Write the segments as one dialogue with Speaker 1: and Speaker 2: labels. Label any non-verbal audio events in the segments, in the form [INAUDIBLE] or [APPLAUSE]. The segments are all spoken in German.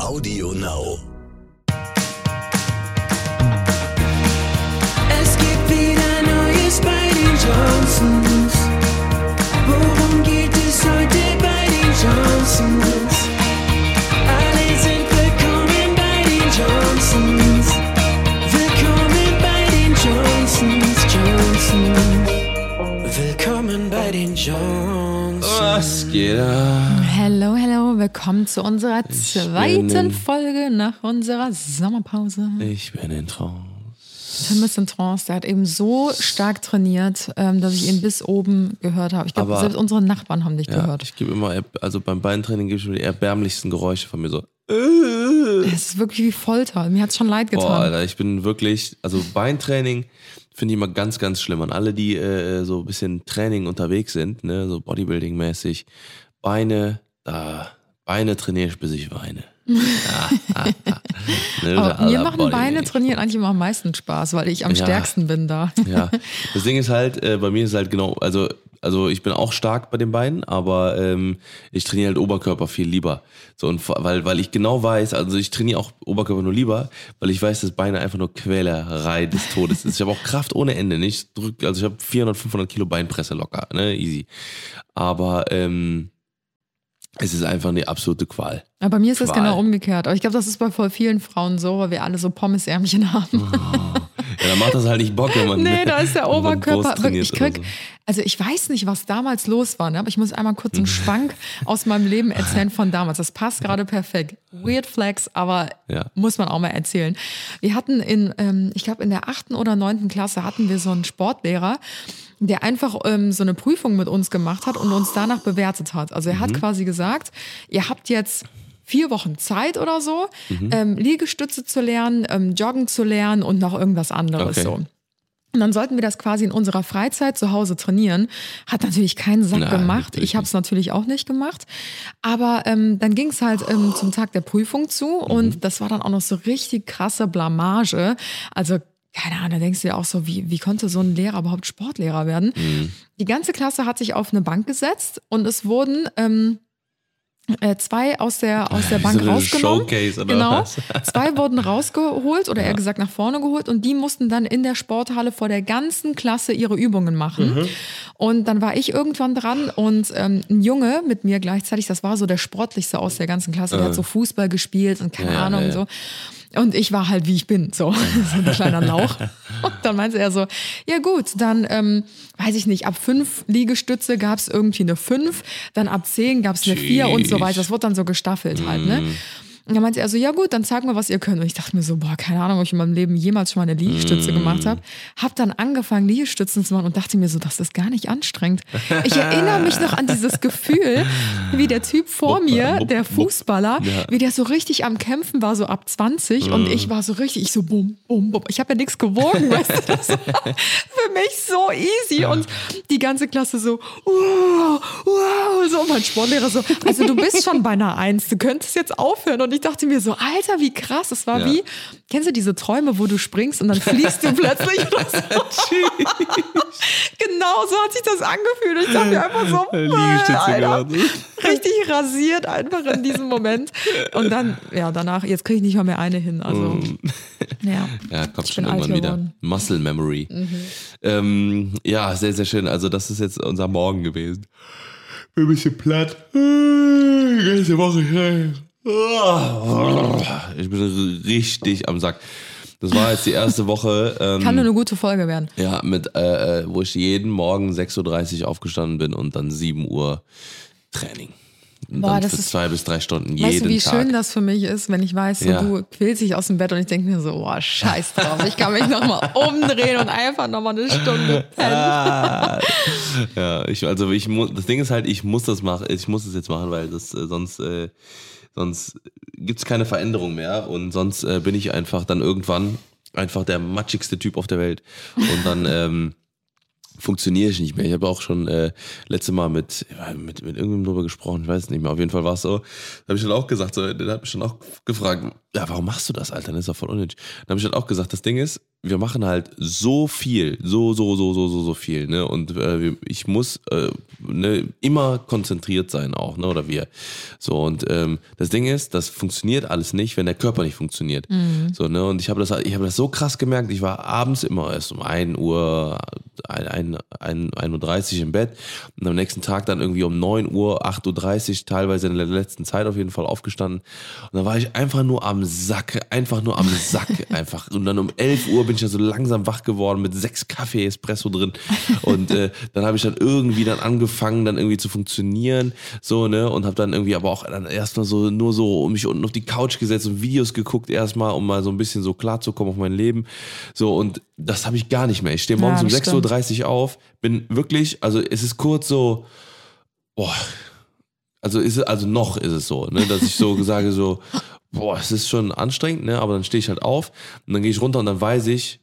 Speaker 1: Audio Now.
Speaker 2: Es gibt wieder Neues bei den Johnsons. Worum geht es heute bei den Johnsons? Alle sind willkommen bei den Johnsons. Willkommen bei den Johnsons, Johnsons. Willkommen bei den Johnsons.
Speaker 3: Was geht ab?
Speaker 4: Hello, hello, willkommen zu unserer zweiten
Speaker 3: bin-
Speaker 4: Folge nach unserer Sommerpause.
Speaker 3: Ich bin in Trance.
Speaker 4: Tim ist in Trance, der hat eben so stark trainiert, ähm, dass ich ihn bis oben gehört habe. Ich glaube, selbst unsere Nachbarn haben dich
Speaker 3: Ja,
Speaker 4: gehört.
Speaker 3: ich gebe immer, also beim Beintraining gebe ich mir die erbärmlichsten Geräusche von mir so.
Speaker 4: Es ist wirklich wie Folter. Mir hat es schon leid getan.
Speaker 3: Boah, Alter, ich bin wirklich, also Beintraining finde ich immer ganz, ganz schlimm. An alle, die äh, so ein bisschen Training unterwegs sind, ne, so Bodybuilding-mäßig, Beine, da, Beine trainiere ich, bis ich weine. [LAUGHS] Ne,
Speaker 4: mir machen Beine
Speaker 3: Bodybuilding.
Speaker 4: trainieren eigentlich immer am meisten Spaß, weil ich am
Speaker 3: Ja.
Speaker 4: stärksten bin da.
Speaker 3: Ja, das Ding ist halt, äh, bei mir ist halt genau, also, also ich bin auch stark bei den Beinen, aber ähm, ich trainiere halt Oberkörper viel lieber. So, und weil, weil ich genau weiß, also ich trainiere auch Oberkörper nur lieber, weil ich weiß, dass Beine einfach nur Quälerei des Todes ist. Ich habe auch Kraft ohne Ende, nicht? Drück, also ich habe 400, 500 Kilo Beinpresse locker, ne, easy. Aber ähm, es ist einfach eine absolute Qual.
Speaker 4: Aber bei mir ist das
Speaker 3: Qual.
Speaker 4: genau umgekehrt. Aber ich glaube, das ist bei voll vielen Frauen so, weil wir alle so Pommesärmchen haben.
Speaker 3: Ja, dann macht das halt nicht Bock, wenn man [LAUGHS]
Speaker 4: Nee, da ist der Oberkörper. Ich krieg,
Speaker 3: so.
Speaker 4: also ich weiß nicht, was damals los war, ne? aber ich muss einmal kurz
Speaker 3: Mhm.
Speaker 4: einen Schwank aus meinem Leben erzählen von damals. Das passt gerade perfekt. Weird Flex, aber
Speaker 3: Ja.
Speaker 4: muss man auch mal erzählen. Wir hatten in, ähm, ich glaube in der achten oder neunten Klasse hatten wir so einen Sportlehrer, der einfach ähm, so eine Prüfung mit uns gemacht hat und uns danach bewertet hat. Also er
Speaker 3: Mhm.
Speaker 4: hat quasi gesagt, ihr habt jetzt vier Wochen Zeit oder so,
Speaker 3: Mhm.
Speaker 4: ähm, Liegestütze zu lernen, ähm, Joggen zu lernen und noch irgendwas anderes
Speaker 3: Okay.
Speaker 4: so. Und dann sollten wir das quasi in unserer Freizeit zu Hause trainieren. Hat natürlich keinen Sack
Speaker 3: Nein,
Speaker 4: gemacht. Ich habe es natürlich auch nicht gemacht. Aber ähm, dann ging es halt ähm, zum Tag der Prüfung zu und das war dann auch noch so richtig krasse Blamage. Also keine Ahnung, da denkst du dir auch so, wie, wie konnte so ein Lehrer überhaupt Sportlehrer werden? Die ganze Klasse hat sich auf eine Bank gesetzt und es wurden ähm, äh, zwei aus der, aus der Bank
Speaker 3: so
Speaker 4: rausgenommen.
Speaker 3: Showcase oder
Speaker 4: genau.
Speaker 3: was? [LAUGHS]
Speaker 4: Zwei wurden rausgeholt oder eher gesagt nach vorne geholt und die mussten dann in der Sporthalle vor der ganzen Klasse ihre Übungen machen.
Speaker 3: Mhm.
Speaker 4: Und dann war ich irgendwann dran und ähm, ein Junge mit mir gleichzeitig, das war so der sportlichste aus der ganzen Klasse, der hat so Fußball gespielt und keine
Speaker 3: Äh. Ja,
Speaker 4: Ahnung
Speaker 3: ja,
Speaker 4: und
Speaker 3: ja.
Speaker 4: so. Und ich war halt, wie ich bin, so, [LAUGHS] so ein kleiner Lauch. Und dann meinte er so, ja gut, dann, ähm, weiß ich nicht, ab fünf Liegestütze gab es irgendwie eine fünf, dann ab zehn gab es eine vier und so weiter. Das wurde dann so gestaffelt halt, ne? Und dann meinte er so, ja gut, dann zeig mal, was ihr könnt. Und ich dachte mir so, boah, keine Ahnung, ob ich in meinem Leben jemals schon mal eine Liegestütze gemacht habe. Hab dann angefangen, Liegestützen zu machen und dachte mir so, das ist gar nicht anstrengend. Ich erinnere mich noch an dieses Gefühl, wie der Typ vor
Speaker 3: Wupp,
Speaker 4: mir,
Speaker 3: wupp,
Speaker 4: der. Fußballer,
Speaker 3: Ja.
Speaker 4: wie der so richtig am Kämpfen war, so ab 20 und ich war so richtig, ich so bum, bum, bum. Ich habe ja nichts gewogen, weißt du, das war [LAUGHS] für mich so easy und die ganze Klasse so, wow, wow, so und mein Sportlehrer so, also du bist schon bei einer Eins, du könntest jetzt aufhören und ich dachte mir so, Alter, wie krass, es war
Speaker 3: Ja.
Speaker 4: wie, kennst du diese Träume, wo du springst und dann fliegst du [LAUGHS] plötzlich oder so? genau so hat sich das angefühlt ich dachte mir einfach so,
Speaker 3: Liegestütze
Speaker 4: Alter, richtig rasiert einfach in diesem Moment und dann, ja, danach, jetzt kriege ich nicht mal mehr eine hin, also, ja. [LAUGHS]
Speaker 3: Ja, kommt
Speaker 4: Ich
Speaker 3: schon irgendwann wieder.
Speaker 4: geworden. Mhm.
Speaker 3: Muscle Memory. Ähm, ja, sehr, sehr schön. Also, das ist jetzt unser Morgen gewesen. Bin ein bisschen platt. Die ganze Woche. Ich bin richtig am Sack. Das war jetzt die erste Woche. Ähm,
Speaker 4: Kann nur eine gute Folge werden.
Speaker 3: ja, mit, äh, äh, wo ich jeden Morgen 6.30 Uhr aufgestanden bin und dann 7 Uhr Training. Und
Speaker 4: Boah,
Speaker 3: dann
Speaker 4: das
Speaker 3: für
Speaker 4: ist-
Speaker 3: zwei bis drei Stunden jeden
Speaker 4: Weißt du, wie
Speaker 3: Tag.
Speaker 4: schön das für mich ist, wenn ich weiß, so,
Speaker 3: Ja.
Speaker 4: du quälst dich aus dem Bett und ich denke mir so, boah, scheiß drauf, ich kann mich nochmal [LAUGHS] umdrehen und einfach nochmal eine Stunde pennen.
Speaker 3: Ah. [LAUGHS] ja, ich, also ich muss, das Ding ist halt, ich muss das machen, ich muss es jetzt machen, weil das äh, sonst, äh, sonst gibt's keine Veränderung mehr und sonst äh, bin ich einfach dann irgendwann einfach der matschigste Typ auf der Welt und dann ähm, funktioniere ich nicht mehr. Ich habe auch schon äh, letzte Mal mit, mit, mit irgendjemandem drüber gesprochen, ich weiß es nicht mehr. Auf jeden Fall war es so. Da habe ich dann auch gesagt, so, der hat mich dann auch gefragt, ja, warum machst du das, Alter? Das ist doch voll unnötig. Dann habe ich dann auch gesagt, das Ding ist, wir machen halt so viel, so, so, so, so, so, so viel, ne? Und äh, ich muss äh, ne, immer konzentriert sein auch, ne? Oder wir. So, und ähm, das Ding ist, das funktioniert alles nicht, wenn der Körper nicht funktioniert. So, ne? Und ich habe das, ich habe das so krass gemerkt, ich war abends immer erst um 1 Uhr, 1, 1, 1 Uhr im Bett und am nächsten Tag dann irgendwie um 9 Uhr, 8.30 Uhr, teilweise in der letzten Zeit auf jeden Fall aufgestanden. Und dann war ich einfach nur am Sack, einfach nur am Sack, [LAUGHS] einfach. Und dann um 11 Uhr bin ich ja so langsam wach geworden mit sechs Kaffee Espresso drin. Und äh, dann habe ich dann irgendwie dann angefangen, dann irgendwie zu funktionieren, so, ne, und habe dann irgendwie aber auch dann erstmal so, nur so mich unten auf die Couch gesetzt und Videos geguckt erstmal, um mal so ein bisschen so klarzukommen auf mein Leben. So, und das habe ich gar nicht mehr. Ich stehe morgens
Speaker 4: Ja,
Speaker 3: um
Speaker 4: das
Speaker 3: 6.30 Uhr auf, bin wirklich, also es ist kurz so, boah, also ist es, also noch ist es so, ne, dass ich so [LAUGHS] sage so, boah, es ist schon anstrengend, ne, aber dann stehe ich halt auf und dann gehe ich runter und dann weiß ich,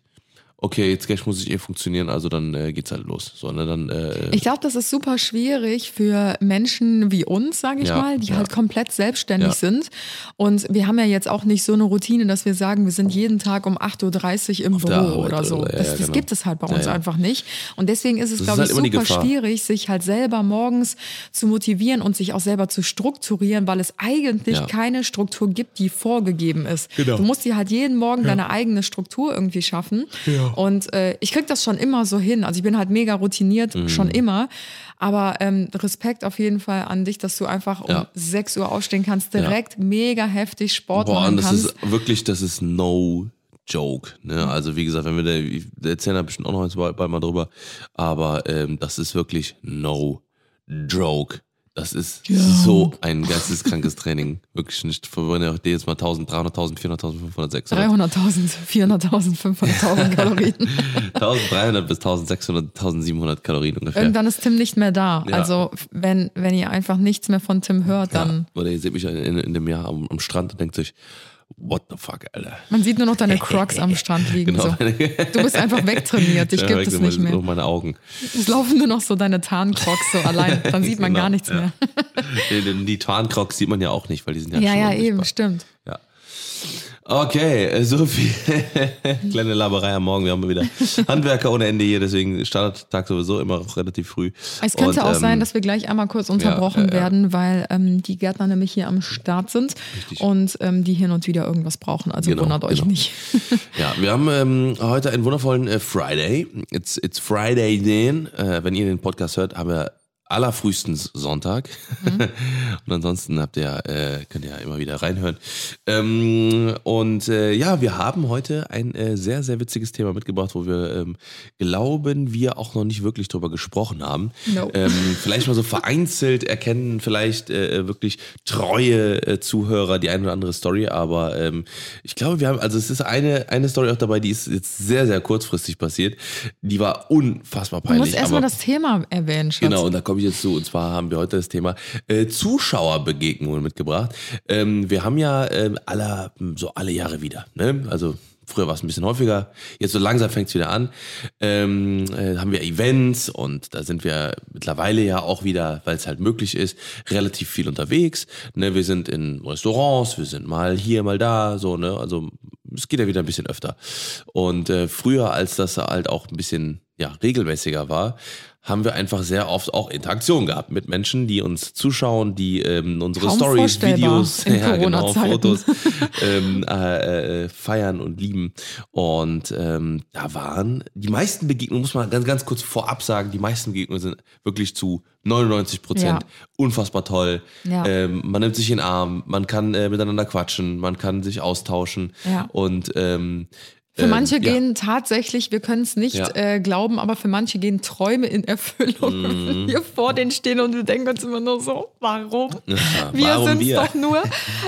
Speaker 3: okay, jetzt gleich muss ich eh funktionieren, also dann äh, geht's halt los, so, ne, dann äh,
Speaker 4: Ich glaube, das ist super schwierig für Menschen wie uns, sage ich
Speaker 3: Ja,
Speaker 4: mal, die
Speaker 3: ja.
Speaker 4: halt komplett selbstständig
Speaker 3: Ja.
Speaker 4: sind. Und wir haben ja jetzt auch nicht so eine Routine, dass wir sagen, wir sind jeden Tag um 8.30 Uhr im
Speaker 3: der
Speaker 4: Büro oder so.
Speaker 3: oder- ja,
Speaker 4: das
Speaker 3: ja,
Speaker 4: das
Speaker 3: genau.
Speaker 4: gibt es halt bei
Speaker 3: Ja,
Speaker 4: uns
Speaker 3: ja.
Speaker 4: einfach nicht. Und deswegen ist es, glaube
Speaker 3: halt
Speaker 4: ich, super schwierig, sich halt selber morgens zu motivieren und sich auch selber zu strukturieren, weil es eigentlich
Speaker 3: Ja.
Speaker 4: keine Struktur gibt, die vorgegeben ist.
Speaker 3: Genau.
Speaker 4: Du musst dir halt jeden Morgen deine eigene Struktur irgendwie schaffen. Und äh, ich krieg das schon immer so hin. Also ich bin halt mega routiniert,
Speaker 3: Mhm.
Speaker 4: schon immer. Aber ähm, Respekt auf jeden Fall an dich, dass du einfach um
Speaker 3: Ja.
Speaker 4: 6 Uhr aufstehen kannst, direkt mega heftig Sport
Speaker 3: Boah,
Speaker 4: machen
Speaker 3: und das
Speaker 4: kannst.
Speaker 3: ist wirklich, das ist no joke. Ne? Also wie gesagt, wenn wir da, wir erzählen da bestimmt auch noch bald, bald mal drüber, aber ähm, das ist wirklich no joke. Das ist so ein geisteskrankes Training. Wirklich nicht. Ja auch jetzt mal 1300, 1400, 1500, 600.
Speaker 4: 300.000, 400.000, 500.000 Kalorien. [LAUGHS]
Speaker 3: 1300 bis 1600, 1700 Kalorien ungefähr.
Speaker 4: Irgendwann ist Tim nicht mehr da.
Speaker 3: Ja.
Speaker 4: Also wenn, wenn ihr einfach nichts mehr von Tim hört, dann
Speaker 3: Ja, oder ihr seht mich in, in, in dem Jahr am, am Strand und denkt sich, what the fuck, Alter.
Speaker 4: man sieht nur noch deine Crocs am [LAUGHS] Strand liegen.
Speaker 3: Genau.
Speaker 4: So. Du bist einfach wegtrainiert, dich
Speaker 3: Ja,
Speaker 4: gibt es nicht
Speaker 3: nur
Speaker 4: mehr.
Speaker 3: meine Augen.
Speaker 4: Es laufen nur noch so deine Tarncrocs so allein. [LAUGHS] Dann sieht man
Speaker 3: Genau,
Speaker 4: gar nichts
Speaker 3: ja.
Speaker 4: mehr.
Speaker 3: Die, die Tarncrocs sieht man ja auch nicht, weil die sind ja,
Speaker 4: Ja, ja, eben, stimmt.
Speaker 3: Ja. Okay, äh, so viel [LAUGHS] kleine Laberei am Morgen. Wir haben wieder Handwerker ohne Ende hier, deswegen startet Tag sowieso immer auch relativ früh.
Speaker 4: Es könnte
Speaker 3: Und,
Speaker 4: auch
Speaker 3: ähm,
Speaker 4: sein, dass wir gleich einmal kurz unterbrochen
Speaker 3: ja, ja.
Speaker 4: werden, weil ähm, die Gärtner nämlich hier am Start sind
Speaker 3: Richtig.
Speaker 4: und ähm, die hin und wieder irgendwas brauchen. Also
Speaker 3: Genau,
Speaker 4: wundert euch
Speaker 3: genau.
Speaker 4: nicht. [LAUGHS]
Speaker 3: Ja, wir haben ähm, heute einen wundervollen äh, Friday. It's, it's Friday den. Äh, wenn ihr den Podcast hört, haben wir allerfrühestens Sonntag.
Speaker 4: Mhm. [LAUGHS]
Speaker 3: und ansonsten habt ihr, äh, könnt ihr ja immer wieder reinhören. Ähm, und äh, ja, wir haben heute ein äh, sehr, sehr witziges Thema mitgebracht, wo wir ähm, glauben, wir auch noch nicht wirklich drüber gesprochen haben.
Speaker 4: No.
Speaker 3: Ähm, vielleicht mal so vereinzelt erkennen vielleicht äh, wirklich treue äh, Zuhörer die eine oder andere Story, aber ähm, ich glaube, wir haben, also es ist eine, eine Story auch dabei, die ist jetzt sehr, sehr kurzfristig passiert. Die war unfassbar
Speaker 4: Du
Speaker 3: peinlich.
Speaker 4: musst erstmal das Thema erwähnen, Schatz.
Speaker 3: Genau, und da komme ich jetzt zu. Und zwar haben wir heute das Thema äh, Zuschauerbegegnungen mitgebracht. Ähm, wir haben ja ähm, alle, so alle Jahre wieder. Ne? Also früher war es ein bisschen häufiger. Jetzt so langsam fängt es wieder an. Ähm, äh, haben wir Events und da sind wir mittlerweile ja auch wieder, weil es halt möglich ist, relativ viel unterwegs. Ne? Wir sind in Restaurants, wir sind mal hier, mal da, so, ne? Also es geht ja wieder ein bisschen öfter. Und äh, früher, als das halt auch ein bisschen ja, regelmäßiger war, haben wir einfach sehr oft auch Interaktion gehabt mit Menschen, die uns zuschauen, die ähm, unsere
Speaker 4: Kaum
Speaker 3: Stories, Videos, [LAUGHS] ja, genau. Fotos ähm, äh, äh, feiern und lieben. Und ähm, da waren die meisten Begegnungen, muss man ganz, ganz kurz vorab sagen, die meisten Begegnungen sind wirklich zu 99 Prozent
Speaker 4: Ja.
Speaker 3: unfassbar toll.
Speaker 4: Ja.
Speaker 3: Ähm, man nimmt sich in den Arm, man kann äh, miteinander quatschen, man kann sich austauschen.
Speaker 4: Ja.
Speaker 3: Und ähm,
Speaker 4: Für
Speaker 3: ähm,
Speaker 4: manche
Speaker 3: ja.
Speaker 4: gehen tatsächlich, wir können es nicht
Speaker 3: Ja.
Speaker 4: äh, glauben, aber für manche gehen Träume in Erfüllung.
Speaker 3: Mhm.
Speaker 4: Wenn wir vor denen stehen und wir denken uns immer nur so, warum? wir
Speaker 3: warum
Speaker 4: sind
Speaker 3: wir?
Speaker 4: doch nur.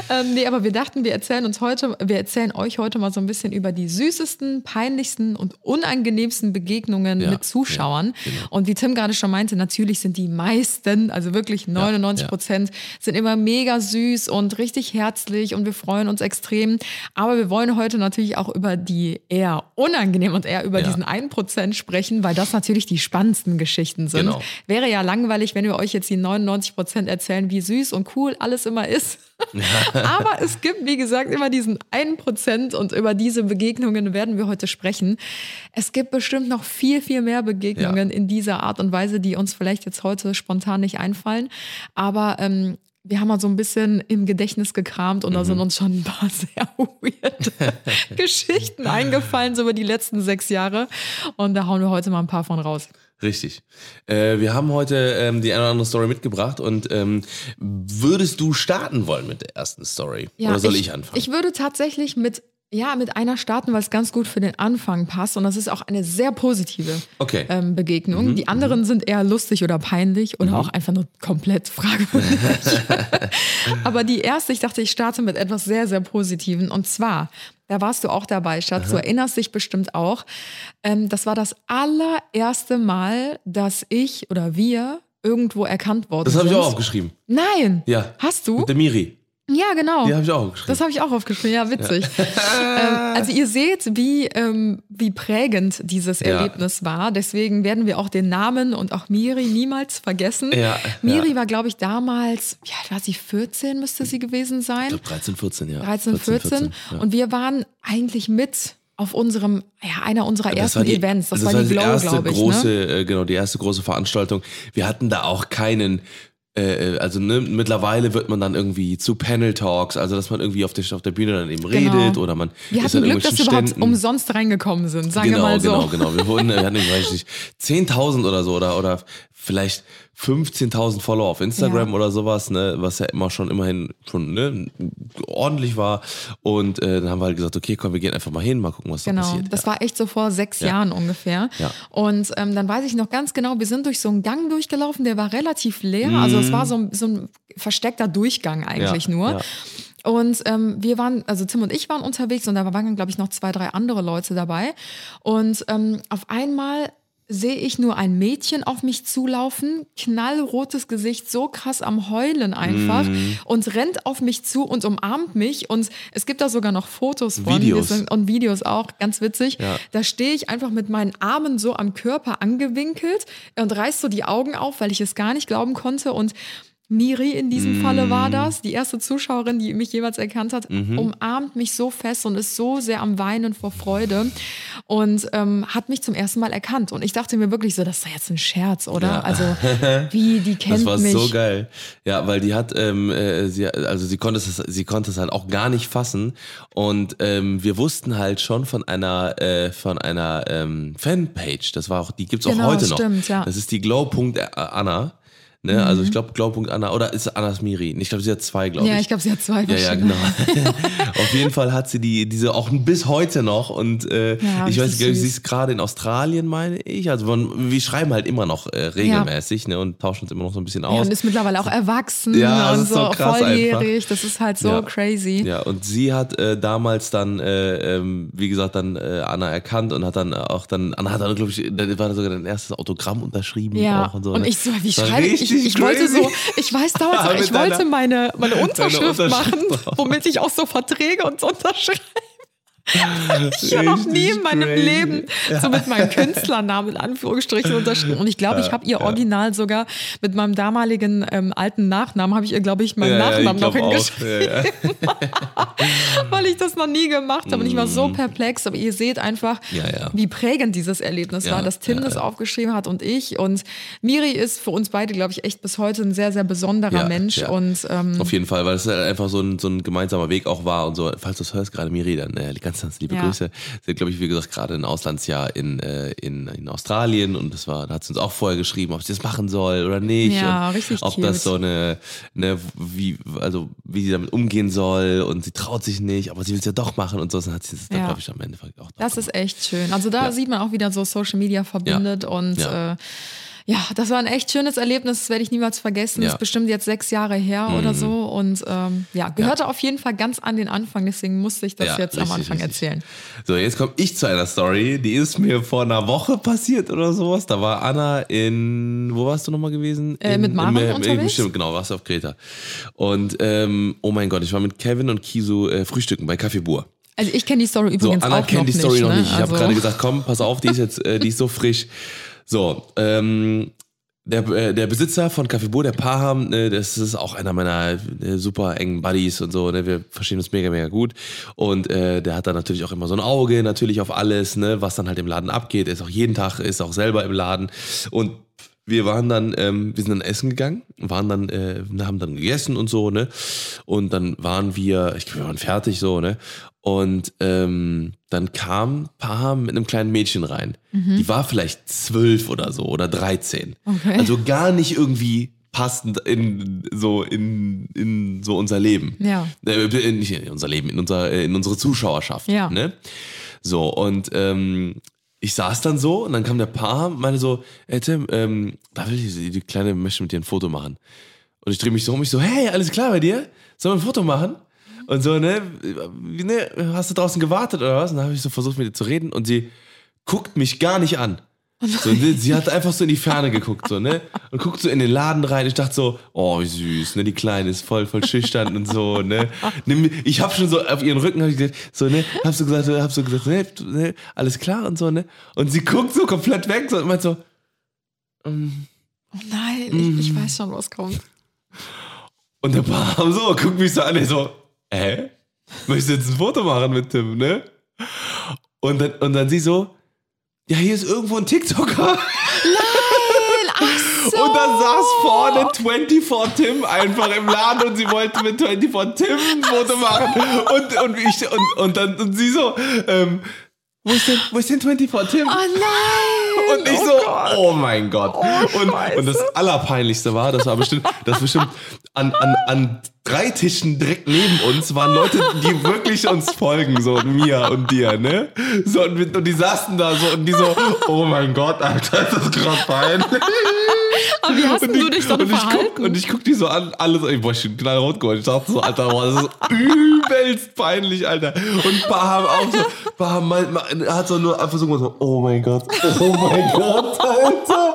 Speaker 4: ähm, nee, aber wir dachten, wir erzählen uns heute, wir erzählen euch heute mal so ein bisschen über die süßesten, peinlichsten und unangenehmsten Begegnungen
Speaker 3: Ja,
Speaker 4: mit Zuschauern.
Speaker 3: ja, genau.
Speaker 4: Und wie Tim gerade schon meinte, natürlich sind die meisten, also wirklich 99 Prozent, sind immer mega süß und richtig herzlich und wir freuen uns extrem. Aber wir wollen heute natürlich auch über die eher unangenehm und eher über
Speaker 3: Ja.
Speaker 4: diesen 1% sprechen, weil das natürlich die spannendsten Geschichten sind.
Speaker 3: Genau.
Speaker 4: Wäre ja langweilig, wenn wir euch jetzt die 99% erzählen, wie süß und cool alles immer ist. [LAUGHS] Aber es gibt, wie gesagt, immer diesen 1% und über diese Begegnungen werden wir heute sprechen. Es gibt bestimmt noch viel, viel mehr Begegnungen
Speaker 3: Ja.
Speaker 4: in dieser Art und Weise, die uns vielleicht jetzt heute spontan nicht einfallen. Aber ähm, wir haben mal so ein bisschen im Gedächtnis gekramt und da
Speaker 3: Mhm.
Speaker 4: sind uns schon ein paar [LAUGHS] sehr weirde [LAUGHS] Geschichten eingefallen, so über die letzten sechs Jahre. Und da hauen wir heute mal ein paar von raus.
Speaker 3: Richtig. Äh, wir haben heute ähm, die eine oder andere Story mitgebracht und ähm, würdest du starten wollen mit der ersten Story? oder soll ich, anfangen?
Speaker 4: Ich würde tatsächlich mit, ja, mit einer starten, weil es ganz gut für den Anfang passt. Und das ist auch eine sehr positive
Speaker 3: Okay.
Speaker 4: ähm, Begegnung.
Speaker 3: Mhm,
Speaker 4: Die anderen sind eher lustig oder peinlich oder auch einfach nur komplett fragwürdig. [LAUGHS] Aber die erste, ich dachte, ich starte mit etwas sehr, sehr Positiven. Und zwar, da warst du auch dabei, Schatz, du erinnerst dich bestimmt auch. Ähm, das war das allererste Mal, dass ich oder wir irgendwo erkannt worden
Speaker 3: das habe ich
Speaker 4: sind.
Speaker 3: auch aufgeschrieben.
Speaker 4: Nein.
Speaker 3: Ja.
Speaker 4: Hast du?
Speaker 3: Mit der Miri.
Speaker 4: Ja, genau.
Speaker 3: Die habe ich auch aufgeschrieben.
Speaker 4: Das habe ich auch aufgeschrieben, ja, witzig. [LAUGHS] ähm, also ihr seht, wie, ähm, wie prägend dieses
Speaker 3: Ja.
Speaker 4: Erlebnis war. Deswegen werden wir auch den Namen und auch Miri niemals vergessen.
Speaker 3: Ja,
Speaker 4: Miri
Speaker 3: ja.
Speaker 5: war,
Speaker 4: glaube ich, damals, ja, war sie 14, müsste sie gewesen sein.
Speaker 3: ich glaube 13, 14, ja.
Speaker 4: 13, 14.
Speaker 3: ja.
Speaker 4: Und wir waren eigentlich mit auf unserem, ja, einer unserer
Speaker 3: Das
Speaker 4: ersten
Speaker 3: war die,
Speaker 4: Events. Das, war die Glow,
Speaker 3: erste
Speaker 4: glaube ich.
Speaker 3: große,
Speaker 4: Ne?
Speaker 3: genau, die erste große Veranstaltung. Wir hatten da auch keinen, äh, also ne, mittlerweile wird man dann irgendwie zu Panel Talks, also dass man irgendwie auf der, auf der Bühne dann eben
Speaker 4: Genau.
Speaker 3: redet oder man
Speaker 4: Wir
Speaker 3: ist
Speaker 4: hatten Glück, dass wir überhaupt
Speaker 3: Ständen.
Speaker 4: umsonst reingekommen sind, sagen
Speaker 3: genau,
Speaker 4: wir mal so.
Speaker 3: Genau, genau. Wir wurden, wir hatten, ich weiß nicht, 10.000 oder so oder, oder vielleicht 15.000 Follower auf Instagram
Speaker 4: Ja.
Speaker 3: oder sowas, ne, was ja immer schon immerhin schon ne, ordentlich war. Und äh, dann haben wir halt gesagt, okay, komm, wir gehen einfach mal hin, mal gucken, was da
Speaker 4: Genau,
Speaker 3: passiert.
Speaker 4: das
Speaker 3: ja.
Speaker 4: war echt so vor sechs
Speaker 3: Ja.
Speaker 4: Jahren ungefähr.
Speaker 3: Ja.
Speaker 4: Und ähm, dann weiß ich noch ganz genau, wir sind durch so einen Gang durchgelaufen, der war relativ leer. Also es war so, ein- so ein versteckter Durchgang eigentlich nur.
Speaker 3: ja.
Speaker 4: Und ähm, wir waren, also Tim und ich waren unterwegs und da waren, glaube ich, noch zwei, drei andere Leute dabei. Und ähm, auf einmal sehe ich nur ein Mädchen auf mich zulaufen, knallrotes Gesicht, so krass am Heulen einfach
Speaker 3: Mhm.
Speaker 4: und rennt auf mich zu und umarmt mich. Und es gibt da sogar noch Fotos von
Speaker 3: Videos.
Speaker 4: Und Videos auch, ganz witzig.
Speaker 3: Ja.
Speaker 4: Da stehe ich einfach mit meinen Armen so am Körper angewinkelt und reiß so die Augen auf, weil ich es gar nicht glauben konnte. Und Miri in diesem Falle war das, die erste Zuschauerin, die mich jemals erkannt hat, umarmt mich so fest und ist so sehr am Weinen vor Freude und ähm, hat mich zum ersten Mal erkannt. Und ich dachte mir wirklich so, das ist doch jetzt ein Scherz, oder?
Speaker 3: Ja.
Speaker 4: Also, [LAUGHS] wie, die kennt
Speaker 3: Das war
Speaker 4: mich.
Speaker 3: so geil. Ja, weil die hat, ähm, äh, sie, also sie konnte es, sie konnte es halt auch gar nicht fassen. Und ähm, wir wussten halt schon von einer, äh, von einer ähm, Fanpage. Das war auch, die gibt's auch
Speaker 4: Genau,
Speaker 3: heute noch.
Speaker 4: stimmt, ja. Mhm.
Speaker 3: Das ist die glow.anna. Ne? Also ich glaube glow.anna oder ist Annas Miri? Ich glaube, sie hat zwei, glaube
Speaker 4: Ja,
Speaker 3: ich.
Speaker 4: ich glaube, sie hat zwei
Speaker 3: Ja, ja, genau. [LAUGHS] [LAUGHS] Auf jeden Fall hat sie die, diese auch bis heute noch und äh,
Speaker 4: Ja,
Speaker 3: ich weiß nicht, sie ist gerade in Australien, meine ich. Also man, wir schreiben halt immer noch äh, regelmäßig ne, und tauschen uns immer noch so ein bisschen
Speaker 4: Ja,
Speaker 3: aus.
Speaker 4: und ist mittlerweile auch erwachsen
Speaker 3: Ja,
Speaker 4: und so,
Speaker 3: so
Speaker 4: volljährig. Das ist halt so
Speaker 3: Ja.
Speaker 4: crazy.
Speaker 3: Ja, und sie hat äh, damals dann, äh, ähm, wie gesagt, dann äh, Anna erkannt und hat dann auch dann, Anna hat dann, glaube ich, da war sogar dein erstes Autogramm unterschrieben.
Speaker 4: Ja,
Speaker 3: auch und, so,
Speaker 4: und
Speaker 3: ne?
Speaker 4: ich so, wie schreibe ich? Ich, ich wollte so, ich weiß [LAUGHS] damals, ich wollte meine, meine [LAUGHS] Unterschrift,
Speaker 3: Unterschrift
Speaker 4: machen,
Speaker 3: drauf. [LAUGHS]
Speaker 4: womit ich auch so Verträge und so unterschreibe. Ich habe noch nie in meinem
Speaker 3: Richtig
Speaker 4: Leben
Speaker 3: crazy.
Speaker 4: so mit meinem [LAUGHS] Künstlernamen in Anführungsstrichen unterschrieben. Und ich glaube, ich habe ihr Original sogar mit meinem damaligen ähm, alten Nachnamen, habe ich ihr, glaube ich, meinen
Speaker 3: Ja, ja, ich
Speaker 4: Nachnamen noch hingeschrieben,
Speaker 3: Ja, [LAUGHS]
Speaker 4: weil ich das noch nie gemacht habe. Und ich war so perplex. Aber ihr seht einfach,
Speaker 3: Mm.
Speaker 4: Wie prägend dieses Erlebnis war, dass Tim das aufgeschrieben hat und ich. Und Miri ist für uns beide, glaube ich, echt bis heute ein sehr, sehr besonderer Mensch. Und ähm,
Speaker 3: Auf jeden Fall, weil es halt einfach so ein, so ein gemeinsamer Weg auch war und so. Falls du es hörst, gerade Miri, dann äh, ganz, ganz liebe
Speaker 4: Ja.
Speaker 3: Grüße. Sie hat, glaube ich, wie gesagt, gerade ein Auslandsjahr in, äh, in, in Australien und das war, da hat sie uns auch vorher geschrieben, ob sie das machen soll oder nicht.
Speaker 4: Ja,
Speaker 3: und
Speaker 4: richtig
Speaker 3: Ob
Speaker 4: cute.
Speaker 3: das so eine, eine, wie, also wie sie damit umgehen soll und sie traut sich nicht, aber sie will es ja doch machen und so. Dann hat sie es dann,
Speaker 4: Ja.
Speaker 3: glaube ich, am Ende auch
Speaker 4: das ist echt schön. Also da
Speaker 3: Ja.
Speaker 4: sieht man auch wieder so Social Media verbindet und
Speaker 3: Ja.
Speaker 4: Äh, ja, das war ein echt schönes Erlebnis, das werde ich niemals vergessen.
Speaker 3: Ja.
Speaker 4: Das ist bestimmt jetzt sechs Jahre her oder so. Und ähm, ja, gehörte auf jeden Fall ganz an den Anfang, deswegen musste ich das
Speaker 3: Ja,
Speaker 4: jetzt am
Speaker 3: richtig,
Speaker 4: Anfang
Speaker 3: richtig.
Speaker 4: erzählen.
Speaker 3: So, jetzt komme ich zu einer Story, die ist mir vor einer Woche passiert oder sowas. Da war Anna in, wo warst du nochmal gewesen?
Speaker 4: Äh,
Speaker 3: in,
Speaker 4: mit Marvin
Speaker 3: im,
Speaker 4: unterwegs?
Speaker 3: Stimmt, genau, warst du auf Kreta. Und, ähm, oh mein Gott, ich war mit Kevin und Kisu äh, frühstücken bei Kaffee Bur.
Speaker 4: Also ich kenne die Story
Speaker 3: So,
Speaker 4: übrigens
Speaker 3: Anna
Speaker 4: auch
Speaker 3: kennt die Story
Speaker 4: nicht.
Speaker 3: noch
Speaker 4: ne?
Speaker 3: nicht. Ich habe
Speaker 4: Also-
Speaker 3: gerade gesagt, komm, pass auf, die ist jetzt, äh, die ist so frisch. So, ähm, der, äh, der Besitzer von Café Bo, der Paham, äh, das ist auch einer meiner äh, super engen Buddies und so, ne? Wir verstehen uns mega, mega gut. Und äh, der hat da natürlich auch immer so ein Auge, natürlich auf alles, ne, was dann halt im Laden abgeht. Er ist auch jeden Tag, ist auch selber im Laden. Und wir waren dann, ähm, wir sind dann essen gegangen, waren dann, äh, haben dann gegessen und so, ne? Und dann waren wir, ich glaube, wir waren fertig so, ne? Und ähm, dann kam Paham mit einem kleinen Mädchen rein. Die war vielleicht zwölf oder so oder 13.
Speaker 4: Okay.
Speaker 3: Also gar nicht irgendwie passend in so in, in so unser Leben.
Speaker 4: Ja.
Speaker 3: Äh, nicht in unser Leben, in unser äh, in unsere Zuschauerschaft.
Speaker 4: Ja.
Speaker 3: Ne? So und ähm, ich saß dann so und dann kam der Paar, meine so, hey Tim, ähm, da will die, die Kleine möchte mit dir ein Foto machen. Und ich drehe mich so um, ich so, hey, alles klar bei dir? Sollen wir ein Foto machen? Und so, ne, ne, hast du draußen gewartet oder was? Und dann habe ich so versucht mit ihr zu reden und sie guckt mich gar nicht an. So, ne, sie hat einfach so in die Ferne geguckt, so, ne? Und guckt so in den Laden rein. Ich dachte so, oh, wie süß, ne? Die Kleine ist voll, voll schüchtern und so, ne? Ich hab schon so auf ihren Rücken, hab ich gesagt, so, ne? Hab so gesagt, hab so gesagt, ne? ne alles klar und so, ne? Und sie guckt so komplett weg so, und meint so, ähm,
Speaker 4: Oh nein,
Speaker 3: Mhm.
Speaker 4: ich, ich weiß schon, was kommt.
Speaker 3: Und der Paar so, guckt mich so an, so, hä? Möchtest du jetzt ein Foto machen mit Tim, ne? Und dann, und dann sie so, ja, hier ist irgendwo ein TikToker.
Speaker 4: Ach so. [LAUGHS]
Speaker 3: Und da saß vorne 24 Tim einfach im Laden und sie wollte mit 24 Tim ein Foto machen. Und, und, ich, und, und dann und sie so, ähm, wo ist denn, wo ist denn 24 Tim?
Speaker 4: Oh nein.
Speaker 3: Und ich
Speaker 4: oh
Speaker 3: so,
Speaker 4: Gott.
Speaker 3: oh mein Gott. und,
Speaker 4: Scheiße.
Speaker 3: und das Allerpeinlichste war, das war bestimmt, das bestimmt an, an, an drei Tischen direkt neben uns waren Leute, die wirklich uns folgen, so mir und dir, ne? So, und, und die saßen da so und die so, oh mein Gott, Alter, ist das gerade peinlich.
Speaker 4: Aber wie hast
Speaker 3: Und
Speaker 4: du
Speaker 3: ich-
Speaker 4: dich dann
Speaker 3: und ich
Speaker 4: verhalten?
Speaker 3: guck, und ich guck die so an, alle so, ich boah, ich bin knallrot geworden. Ich dachte so, Alter, boah, das ist [LAUGHS] übelst peinlich, Alter. Und haben auch so, haben mal, mal, hat so nur einfach so so, oh mein Gott, oh mein Gott, Alter.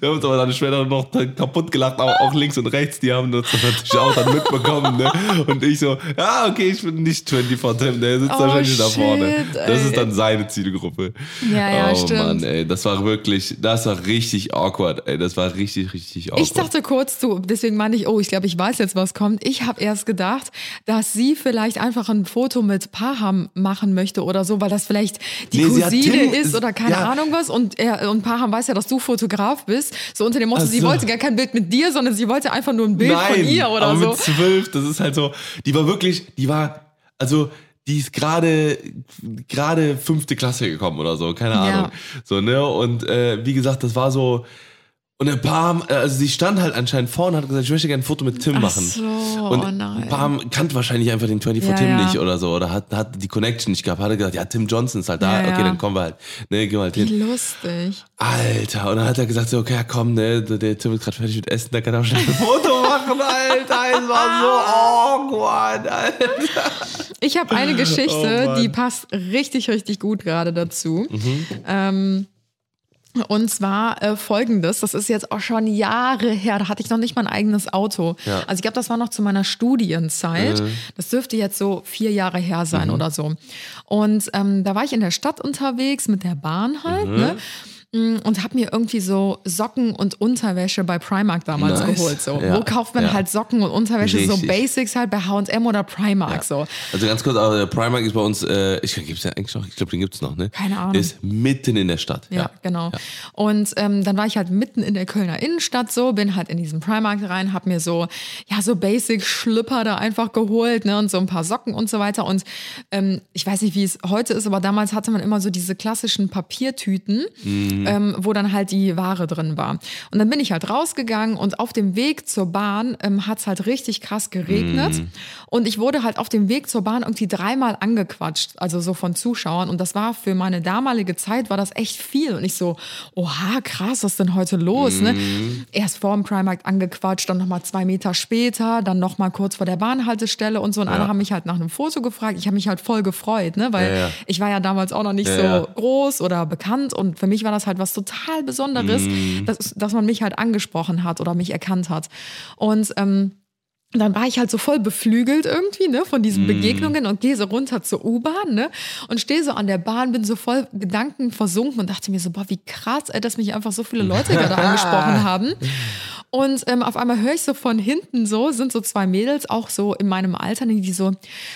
Speaker 3: Wir haben uns aber dann später noch kaputt gelacht, aber auch links und rechts, die haben das natürlich auch dann mitbekommen, ne? Und ich so, ja, okay, ich bin nicht 24 Tim, der sitzt
Speaker 4: Oh,
Speaker 3: wahrscheinlich da vorne.
Speaker 4: shit,
Speaker 3: Das
Speaker 4: ey.
Speaker 3: ist dann seine Zielgruppe.
Speaker 4: Ja, ja,
Speaker 3: oh
Speaker 4: stimmt.
Speaker 3: Mann, ey, das war wirklich, das war richtig awkward, ey, das war richtig, richtig awkward.
Speaker 4: Ich dachte kurz, du, deswegen meine ich, oh, ich glaube, ich weiß jetzt, was kommt. Ich habe erst gedacht, dass sie vielleicht einfach ein Foto mit Paham machen möchte oder so, weil das vielleicht die
Speaker 3: Nee,
Speaker 4: Cousine
Speaker 3: Tim-
Speaker 4: ist oder keine
Speaker 3: ja.
Speaker 4: Ahnung was. Und, er, und Paham weiß ja, dass du Fotograf bist. So unter dem Motto,
Speaker 3: Ach
Speaker 4: sie wollte gar kein Bild mit dir, sondern sie wollte einfach nur ein Bild von ihr oder
Speaker 3: aber
Speaker 4: so.
Speaker 3: mit zwölf, das ist halt so, die war wirklich, die war, also die ist gerade gerade fünfte Klasse gekommen oder so, keine
Speaker 4: Ja.
Speaker 3: Ahnung. So, ne? Und äh, wie gesagt, das war so. Und ein paar, also sie stand halt anscheinend vorne und hat gesagt, ich möchte gerne ein Foto mit Tim
Speaker 4: Ach
Speaker 3: machen.
Speaker 4: so,
Speaker 3: und
Speaker 4: oh nein.
Speaker 3: ein paar kannte wahrscheinlich einfach den 24
Speaker 4: Ja,
Speaker 3: Tim
Speaker 4: ja.
Speaker 3: nicht oder so oder hat, hat die Connection nicht gehabt, hat er gesagt, ja, Tim Johnson ist halt da,
Speaker 4: Ja,
Speaker 3: okay,
Speaker 4: ja.
Speaker 3: dann kommen wir halt. Ne, gehen wir halt
Speaker 4: Wie
Speaker 3: hin.
Speaker 4: lustig.
Speaker 3: Alter, und dann hat er gesagt, so, okay, ja, komm, ne, der der Tim ist gerade fertig mit Essen, da kann er auch schnell ein Foto machen, Alter, es war so [LAUGHS] awkward, Alter.
Speaker 4: Ich habe eine
Speaker 3: Oh
Speaker 4: Geschichte,
Speaker 3: Mann.
Speaker 4: die passt richtig, richtig gut gerade dazu.
Speaker 3: Mhm.
Speaker 4: Ähm, und zwar äh, folgendes, das ist jetzt auch schon Jahre her, da hatte ich noch nicht mein eigenes Auto.
Speaker 3: Ja. Mhm.
Speaker 4: Also ich glaube, das war noch zu meiner Studienzeit. Das dürfte jetzt so vier Jahre her sein oder so. Und ähm, da war ich in der Stadt unterwegs mit der Bahn halt,
Speaker 3: Mhm.
Speaker 4: ne? Mm, Und habe mir irgendwie so Socken und Unterwäsche bei Primark damals
Speaker 3: Nice.
Speaker 4: geholt. So.
Speaker 3: Ja,
Speaker 4: Wo kauft man
Speaker 3: ja.
Speaker 4: halt Socken und Unterwäsche? So
Speaker 3: Richtig.
Speaker 4: Basics halt bei H&M oder Primark. So.
Speaker 3: Also ganz kurz, aber Primark ist bei uns, äh, ich gibt's ja eigentlich noch, ich glaube, den gibt's noch, ne?
Speaker 4: Keine Ahnung.
Speaker 3: Der ist mitten in der Stadt.
Speaker 4: Ja, genau. Und ähm, dann war ich halt mitten in der Kölner Innenstadt so, bin halt in diesen Primark rein, hab mir so, ja, so Basic-Schlipper da einfach geholt, ne, und so ein paar Socken und so weiter. Und ähm, ich weiß nicht, wie es heute ist, aber damals hatte man immer so diese klassischen Papiertüten, ähm, wo dann halt die Ware drin war. Und dann bin ich halt rausgegangen und auf dem Weg zur Bahn ähm, hat's halt richtig krass geregnet. Und ich wurde halt auf dem Weg zur Bahn irgendwie dreimal angequatscht, also so von Zuschauern. Und das war für meine damalige Zeit, war das echt viel. Und ich so, oha, krass, was ist denn heute los? Ne? Erst vor dem Primark angequatscht, dann nochmal zwei Meter später, dann nochmal kurz vor der Bahnhaltestelle und so. Und alle haben mich halt nach einem Foto gefragt. Ich habe mich halt voll gefreut, ne? weil
Speaker 3: Ja, ja.
Speaker 4: ich war ja damals auch noch nicht
Speaker 3: Ja,
Speaker 4: so
Speaker 3: ja.
Speaker 4: groß oder bekannt. Und für mich war das halt was total Besonderes, dass, dass man mich halt angesprochen hat oder mich erkannt hat. Und ähm, Und dann war ich halt so voll beflügelt irgendwie, ne, von diesen Begegnungen und gehe so runter zur U-Bahn, ne, und stehe so an der Bahn, bin so voll Gedanken versunken und dachte mir so, boah, wie krass, ey, dass mich einfach so viele Leute [LAUGHS] gerade angesprochen haben. Und ähm, auf einmal höre ich so von hinten so, sind so zwei Mädels, auch so in meinem Alter, die so,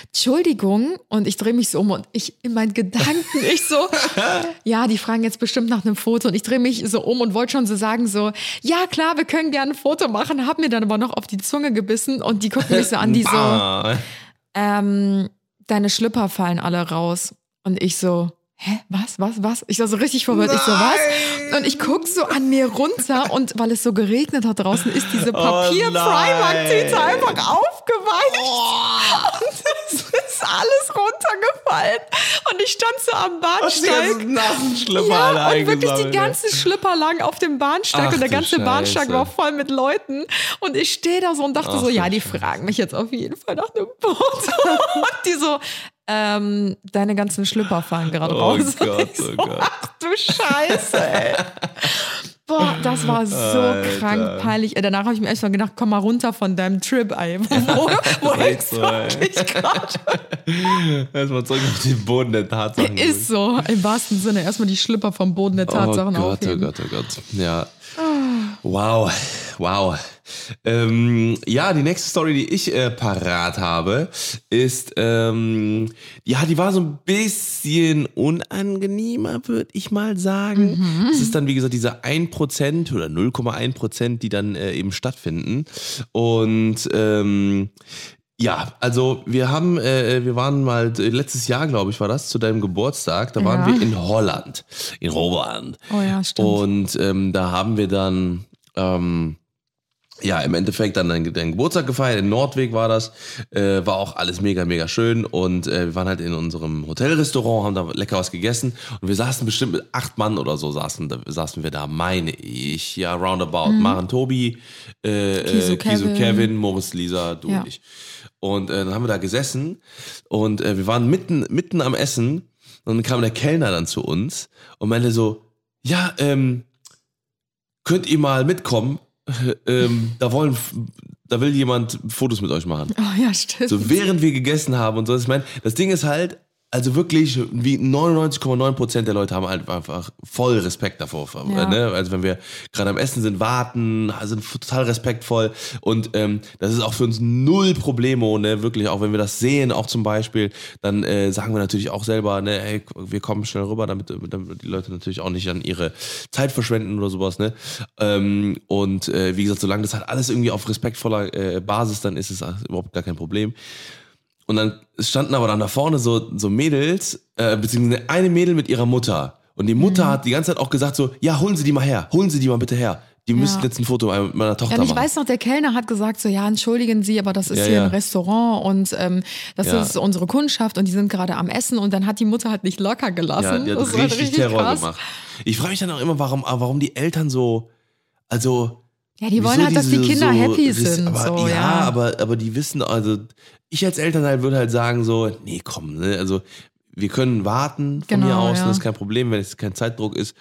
Speaker 4: Entschuldigung, und ich drehe mich so um und ich in meinen Gedanken, ich so, [LAUGHS] ja, die fragen jetzt bestimmt nach einem Foto. Und ich drehe mich so um und wollte schon so sagen, so, ja klar, wir können gerne ein Foto machen, hab mir dann aber noch auf die Zunge gebissen und die gucken mich so an, die so, [LAUGHS] ähm, deine Schlüpper fallen alle raus. Und ich so, hä, was, was, was? Ich war so richtig verwirrt. Ich so, was? Und ich guck so an mir runter und weil es so geregnet hat draußen, ist diese Papier-Primark-Tüte
Speaker 3: nein.
Speaker 4: einfach aufgeweicht. Und es ist alles runtergefallen. Und ich stand so am Bahnsteig.
Speaker 3: Schlüpper
Speaker 4: Ja, und wirklich die ganzen Schlüpper lagen auf dem Bahnsteig
Speaker 3: Ach
Speaker 4: und der ganze Bahnsteig
Speaker 3: Scheiße.
Speaker 4: war voll mit Leuten. Und ich stehe da so und dachte
Speaker 3: Ach
Speaker 4: so, ja, die
Speaker 3: Scheiße.
Speaker 4: fragen mich jetzt auf jeden Fall nach einem Foto. [LAUGHS] und die so, ähm, deine ganzen Schlüpper fallen gerade
Speaker 3: Oh
Speaker 4: raus.
Speaker 3: Gott, [LAUGHS]
Speaker 4: so,
Speaker 3: oh Gott.
Speaker 4: Ach du Scheiße, ey. Boah, das war so
Speaker 3: Alter.
Speaker 4: krank peinlich. Ey, Danach habe ich mir erst mal gedacht, komm mal runter von deinem Trip, ey. [LAUGHS] Wo, wo [LAUGHS] hängst
Speaker 3: so,
Speaker 4: gerade?
Speaker 3: Erstmal zurück auf den Boden der Tatsachen.
Speaker 4: Ist so, im wahrsten Sinne. Erstmal die Schlüpper vom Boden der Tatsachen
Speaker 3: oh Gott,
Speaker 4: aufheben.
Speaker 3: oh Gott, oh Gott. Ja. Wow, wow. Ähm, ja, die nächste Story, die ich äh, parat habe, ist, ähm, ja, die war so ein bisschen unangenehmer, würde ich mal sagen.
Speaker 4: Mhm.
Speaker 3: Es ist dann, wie gesagt, diese 1% oder 0,1%, die dann äh, eben stattfinden. Und ähm, ja, also wir haben, äh, wir waren mal äh, letztes Jahr, glaube ich, war das zu deinem Geburtstag. Da waren
Speaker 4: Ja.
Speaker 3: wir in Holland, in Holland.
Speaker 4: Oh ja, stimmt.
Speaker 3: Und ähm, da haben wir dann ähm, ja im Endeffekt dann deinen, deinen Geburtstag gefeiert. In Nordweg war das. Äh, war auch alles mega, mega schön. Und äh, wir waren halt in unserem Hotelrestaurant, haben da lecker was gegessen. Und wir saßen bestimmt mit acht Mann oder so, saßen, da, saßen wir da, meine ich. Ja, roundabout. Maren, Tobi, äh,
Speaker 4: Mhm.
Speaker 3: Äh, Kisu
Speaker 4: Kevin.
Speaker 3: Kevin, Moritz, Lisa, du
Speaker 4: Ja.
Speaker 3: und ich. Und äh, dann haben wir da gesessen und äh, wir waren mitten, mitten am Essen und dann kam der Kellner dann zu uns und meinte so, ja, ähm, könnt ihr mal mitkommen? Ähm, da wollen, da will jemand Fotos mit euch machen.
Speaker 4: oh ja, stimmt.
Speaker 3: So während wir gegessen haben und so. Ich meine, das Ding ist halt, also wirklich, wie 99,9% der Leute haben halt einfach voll Respekt davor.
Speaker 4: Ja.
Speaker 3: Ne? Also wenn wir gerade am Essen sind, warten, sind total respektvoll. Und ähm, das ist auch für uns null Problemo, ne? Wirklich, auch wenn wir das sehen, auch zum Beispiel, dann äh, sagen wir natürlich auch selber, ne, hey, wir kommen schnell rüber, damit, damit die Leute natürlich auch nicht an ihre Zeit verschwenden oder sowas, ne? Ähm, und äh, wie gesagt, solange das halt alles irgendwie auf respektvoller äh, Basis, dann ist es überhaupt gar kein Problem. Und dann standen aber dann da vorne so, so Mädels, äh, beziehungsweise eine Mädel mit ihrer Mutter. Und die
Speaker 4: Mhm.
Speaker 3: Mutter hat die ganze Zeit auch gesagt so, ja, holen Sie die mal her, holen Sie die mal bitte her. Die müssen
Speaker 4: Ja.
Speaker 3: jetzt ein Foto mit meiner Tochter
Speaker 4: Ja, und ich
Speaker 3: machen.
Speaker 4: weiß noch, der Kellner hat gesagt so, ja, entschuldigen Sie, aber das ist
Speaker 3: Ja,
Speaker 4: hier
Speaker 3: ja.
Speaker 4: ein Restaurant und ähm, das ist unsere Kundschaft und die sind gerade am Essen und dann hat die Mutter halt nicht locker gelassen.
Speaker 3: ja, die hat
Speaker 4: das war
Speaker 3: richtig, Terror
Speaker 4: krass.
Speaker 3: gemacht. Ich frage mich dann auch immer, warum, warum die Eltern so, also
Speaker 4: Ja, die wollen halt, dass die Kinder
Speaker 3: so
Speaker 4: happy sind.
Speaker 3: Aber,
Speaker 4: so,
Speaker 3: ja,
Speaker 4: ja,
Speaker 3: aber, aber die wissen, also ich als Eltern halt würde halt sagen so, nee, komm, ne, also wir können warten von
Speaker 4: Genau,
Speaker 3: mir aus,
Speaker 4: ja.
Speaker 3: das ist kein Problem, wenn es kein Zeitdruck ist.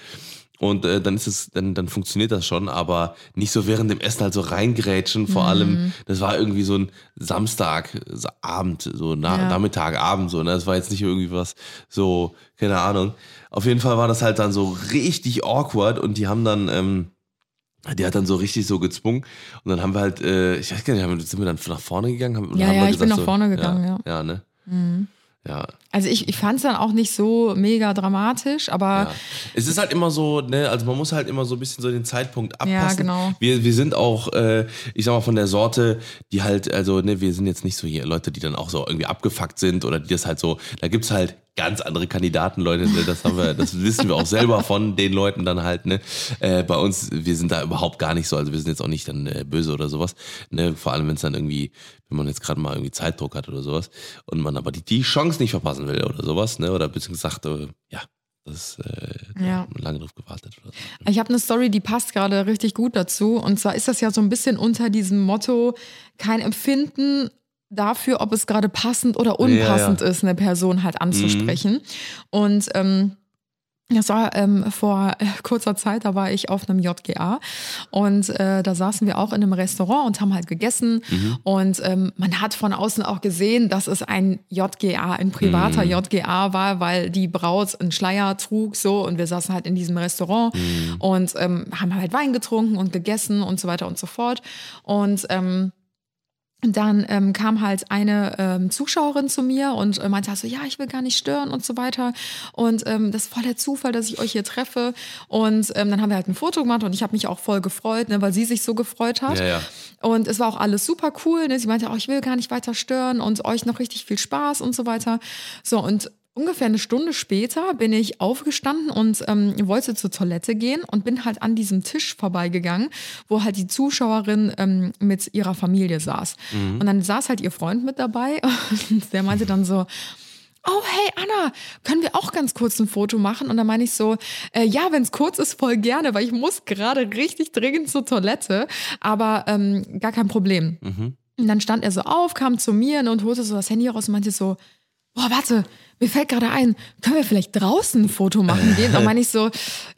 Speaker 3: Und äh, dann ist es, dann, dann funktioniert das schon, aber nicht so während dem Essen halt so reingrätschen.
Speaker 4: Mhm.
Speaker 3: Vor allem, das war irgendwie so ein Samstag, so na,
Speaker 4: Ja.
Speaker 3: Nachmittag, Abend, so. Ne? Das war jetzt nicht irgendwie was so, keine Ahnung. Auf jeden Fall war das halt dann so richtig awkward und die haben dann, ähm, die hat dann so richtig so gezwungen und dann haben wir halt, äh, ich weiß gar nicht, sind wir dann nach vorne gegangen? Haben,
Speaker 4: Ja,
Speaker 3: haben
Speaker 4: ja, ich bin
Speaker 3: gesagt
Speaker 4: nach vorne gegangen, ja. Mhm.
Speaker 3: Ja, ne? Ja,
Speaker 4: Also ich, ich fand es dann auch nicht so mega dramatisch, aber
Speaker 3: ja. Es ist halt immer so, ne, also man muss halt immer so ein bisschen so den Zeitpunkt abpassen.
Speaker 4: Ja, genau.
Speaker 3: Wir, wir sind auch, äh, ich sag mal, von der Sorte, die halt, also, ne, wir sind jetzt nicht so hier Leute, die dann auch so irgendwie abgefuckt sind oder die das halt so, da gibt's halt ganz andere Kandidaten, Leute, ne, das haben wir, das [LAUGHS] wissen wir auch selber von den Leuten dann halt, ne. Äh, bei uns, wir sind da überhaupt gar nicht so, also wir sind jetzt auch nicht dann äh, böse oder sowas, ne, vor allem wenn es dann irgendwie, wenn man jetzt gerade mal irgendwie Zeitdruck hat oder sowas und man aber die, die Chance nicht verpassen will oder sowas, ne, oder beziehungsweise sagt, äh, ja, das äh,
Speaker 4: Ja.
Speaker 3: lange drauf gewartet oder so.
Speaker 4: Ich habe eine Story, die passt gerade richtig gut dazu. Und zwar ist das ja so ein bisschen unter diesem Motto, kein Empfinden dafür, ob es gerade passend oder unpassend ist, eine Person halt anzusprechen. Und ähm, Das war ähm, vor äh, kurzer Zeit, da war ich auf einem JGA und äh, da saßen wir auch in einem Restaurant und haben halt gegessen und ähm, man hat von außen auch gesehen, dass es ein JGA, ein privater JGA war, weil die Braut einen Schleier trug so und wir saßen halt in diesem Restaurant und ähm, haben halt Wein getrunken und gegessen und so weiter und so fort und ähm, dann ähm, kam halt eine ähm, Zuschauerin zu mir und äh, meinte halt so, ja, ich will gar nicht stören und so weiter. Und ähm, das ist voll der Zufall, dass ich euch hier treffe. Und ähm, dann haben wir halt ein Foto gemacht und ich habe mich auch voll gefreut, ne, weil sie sich so gefreut hat.
Speaker 3: Ja, ja.
Speaker 4: Und es war auch alles super cool. Ne? Sie meinte auch, ich will gar nicht weiter stören und euch noch richtig viel Spaß und so weiter. So, und ungefähr eine Stunde später bin ich aufgestanden und ähm, wollte zur Toilette gehen und bin halt an diesem Tisch vorbeigegangen, wo halt die Zuschauerin ähm, mit ihrer Familie saß. Und dann saß halt ihr Freund mit dabei [LAUGHS] und der meinte dann so, Oh, hey Anna, können wir auch ganz kurz ein Foto machen? Und dann meine ich so, äh, ja, wenn es kurz ist, voll gerne, weil ich muss gerade richtig dringend zur Toilette, aber ähm, gar kein Problem. Und dann stand er so auf, kam zu mir und holte so das Handy raus und meinte so, boah, warte, mir fällt gerade ein, können wir vielleicht draußen ein Foto machen gehen? Und meine ich so,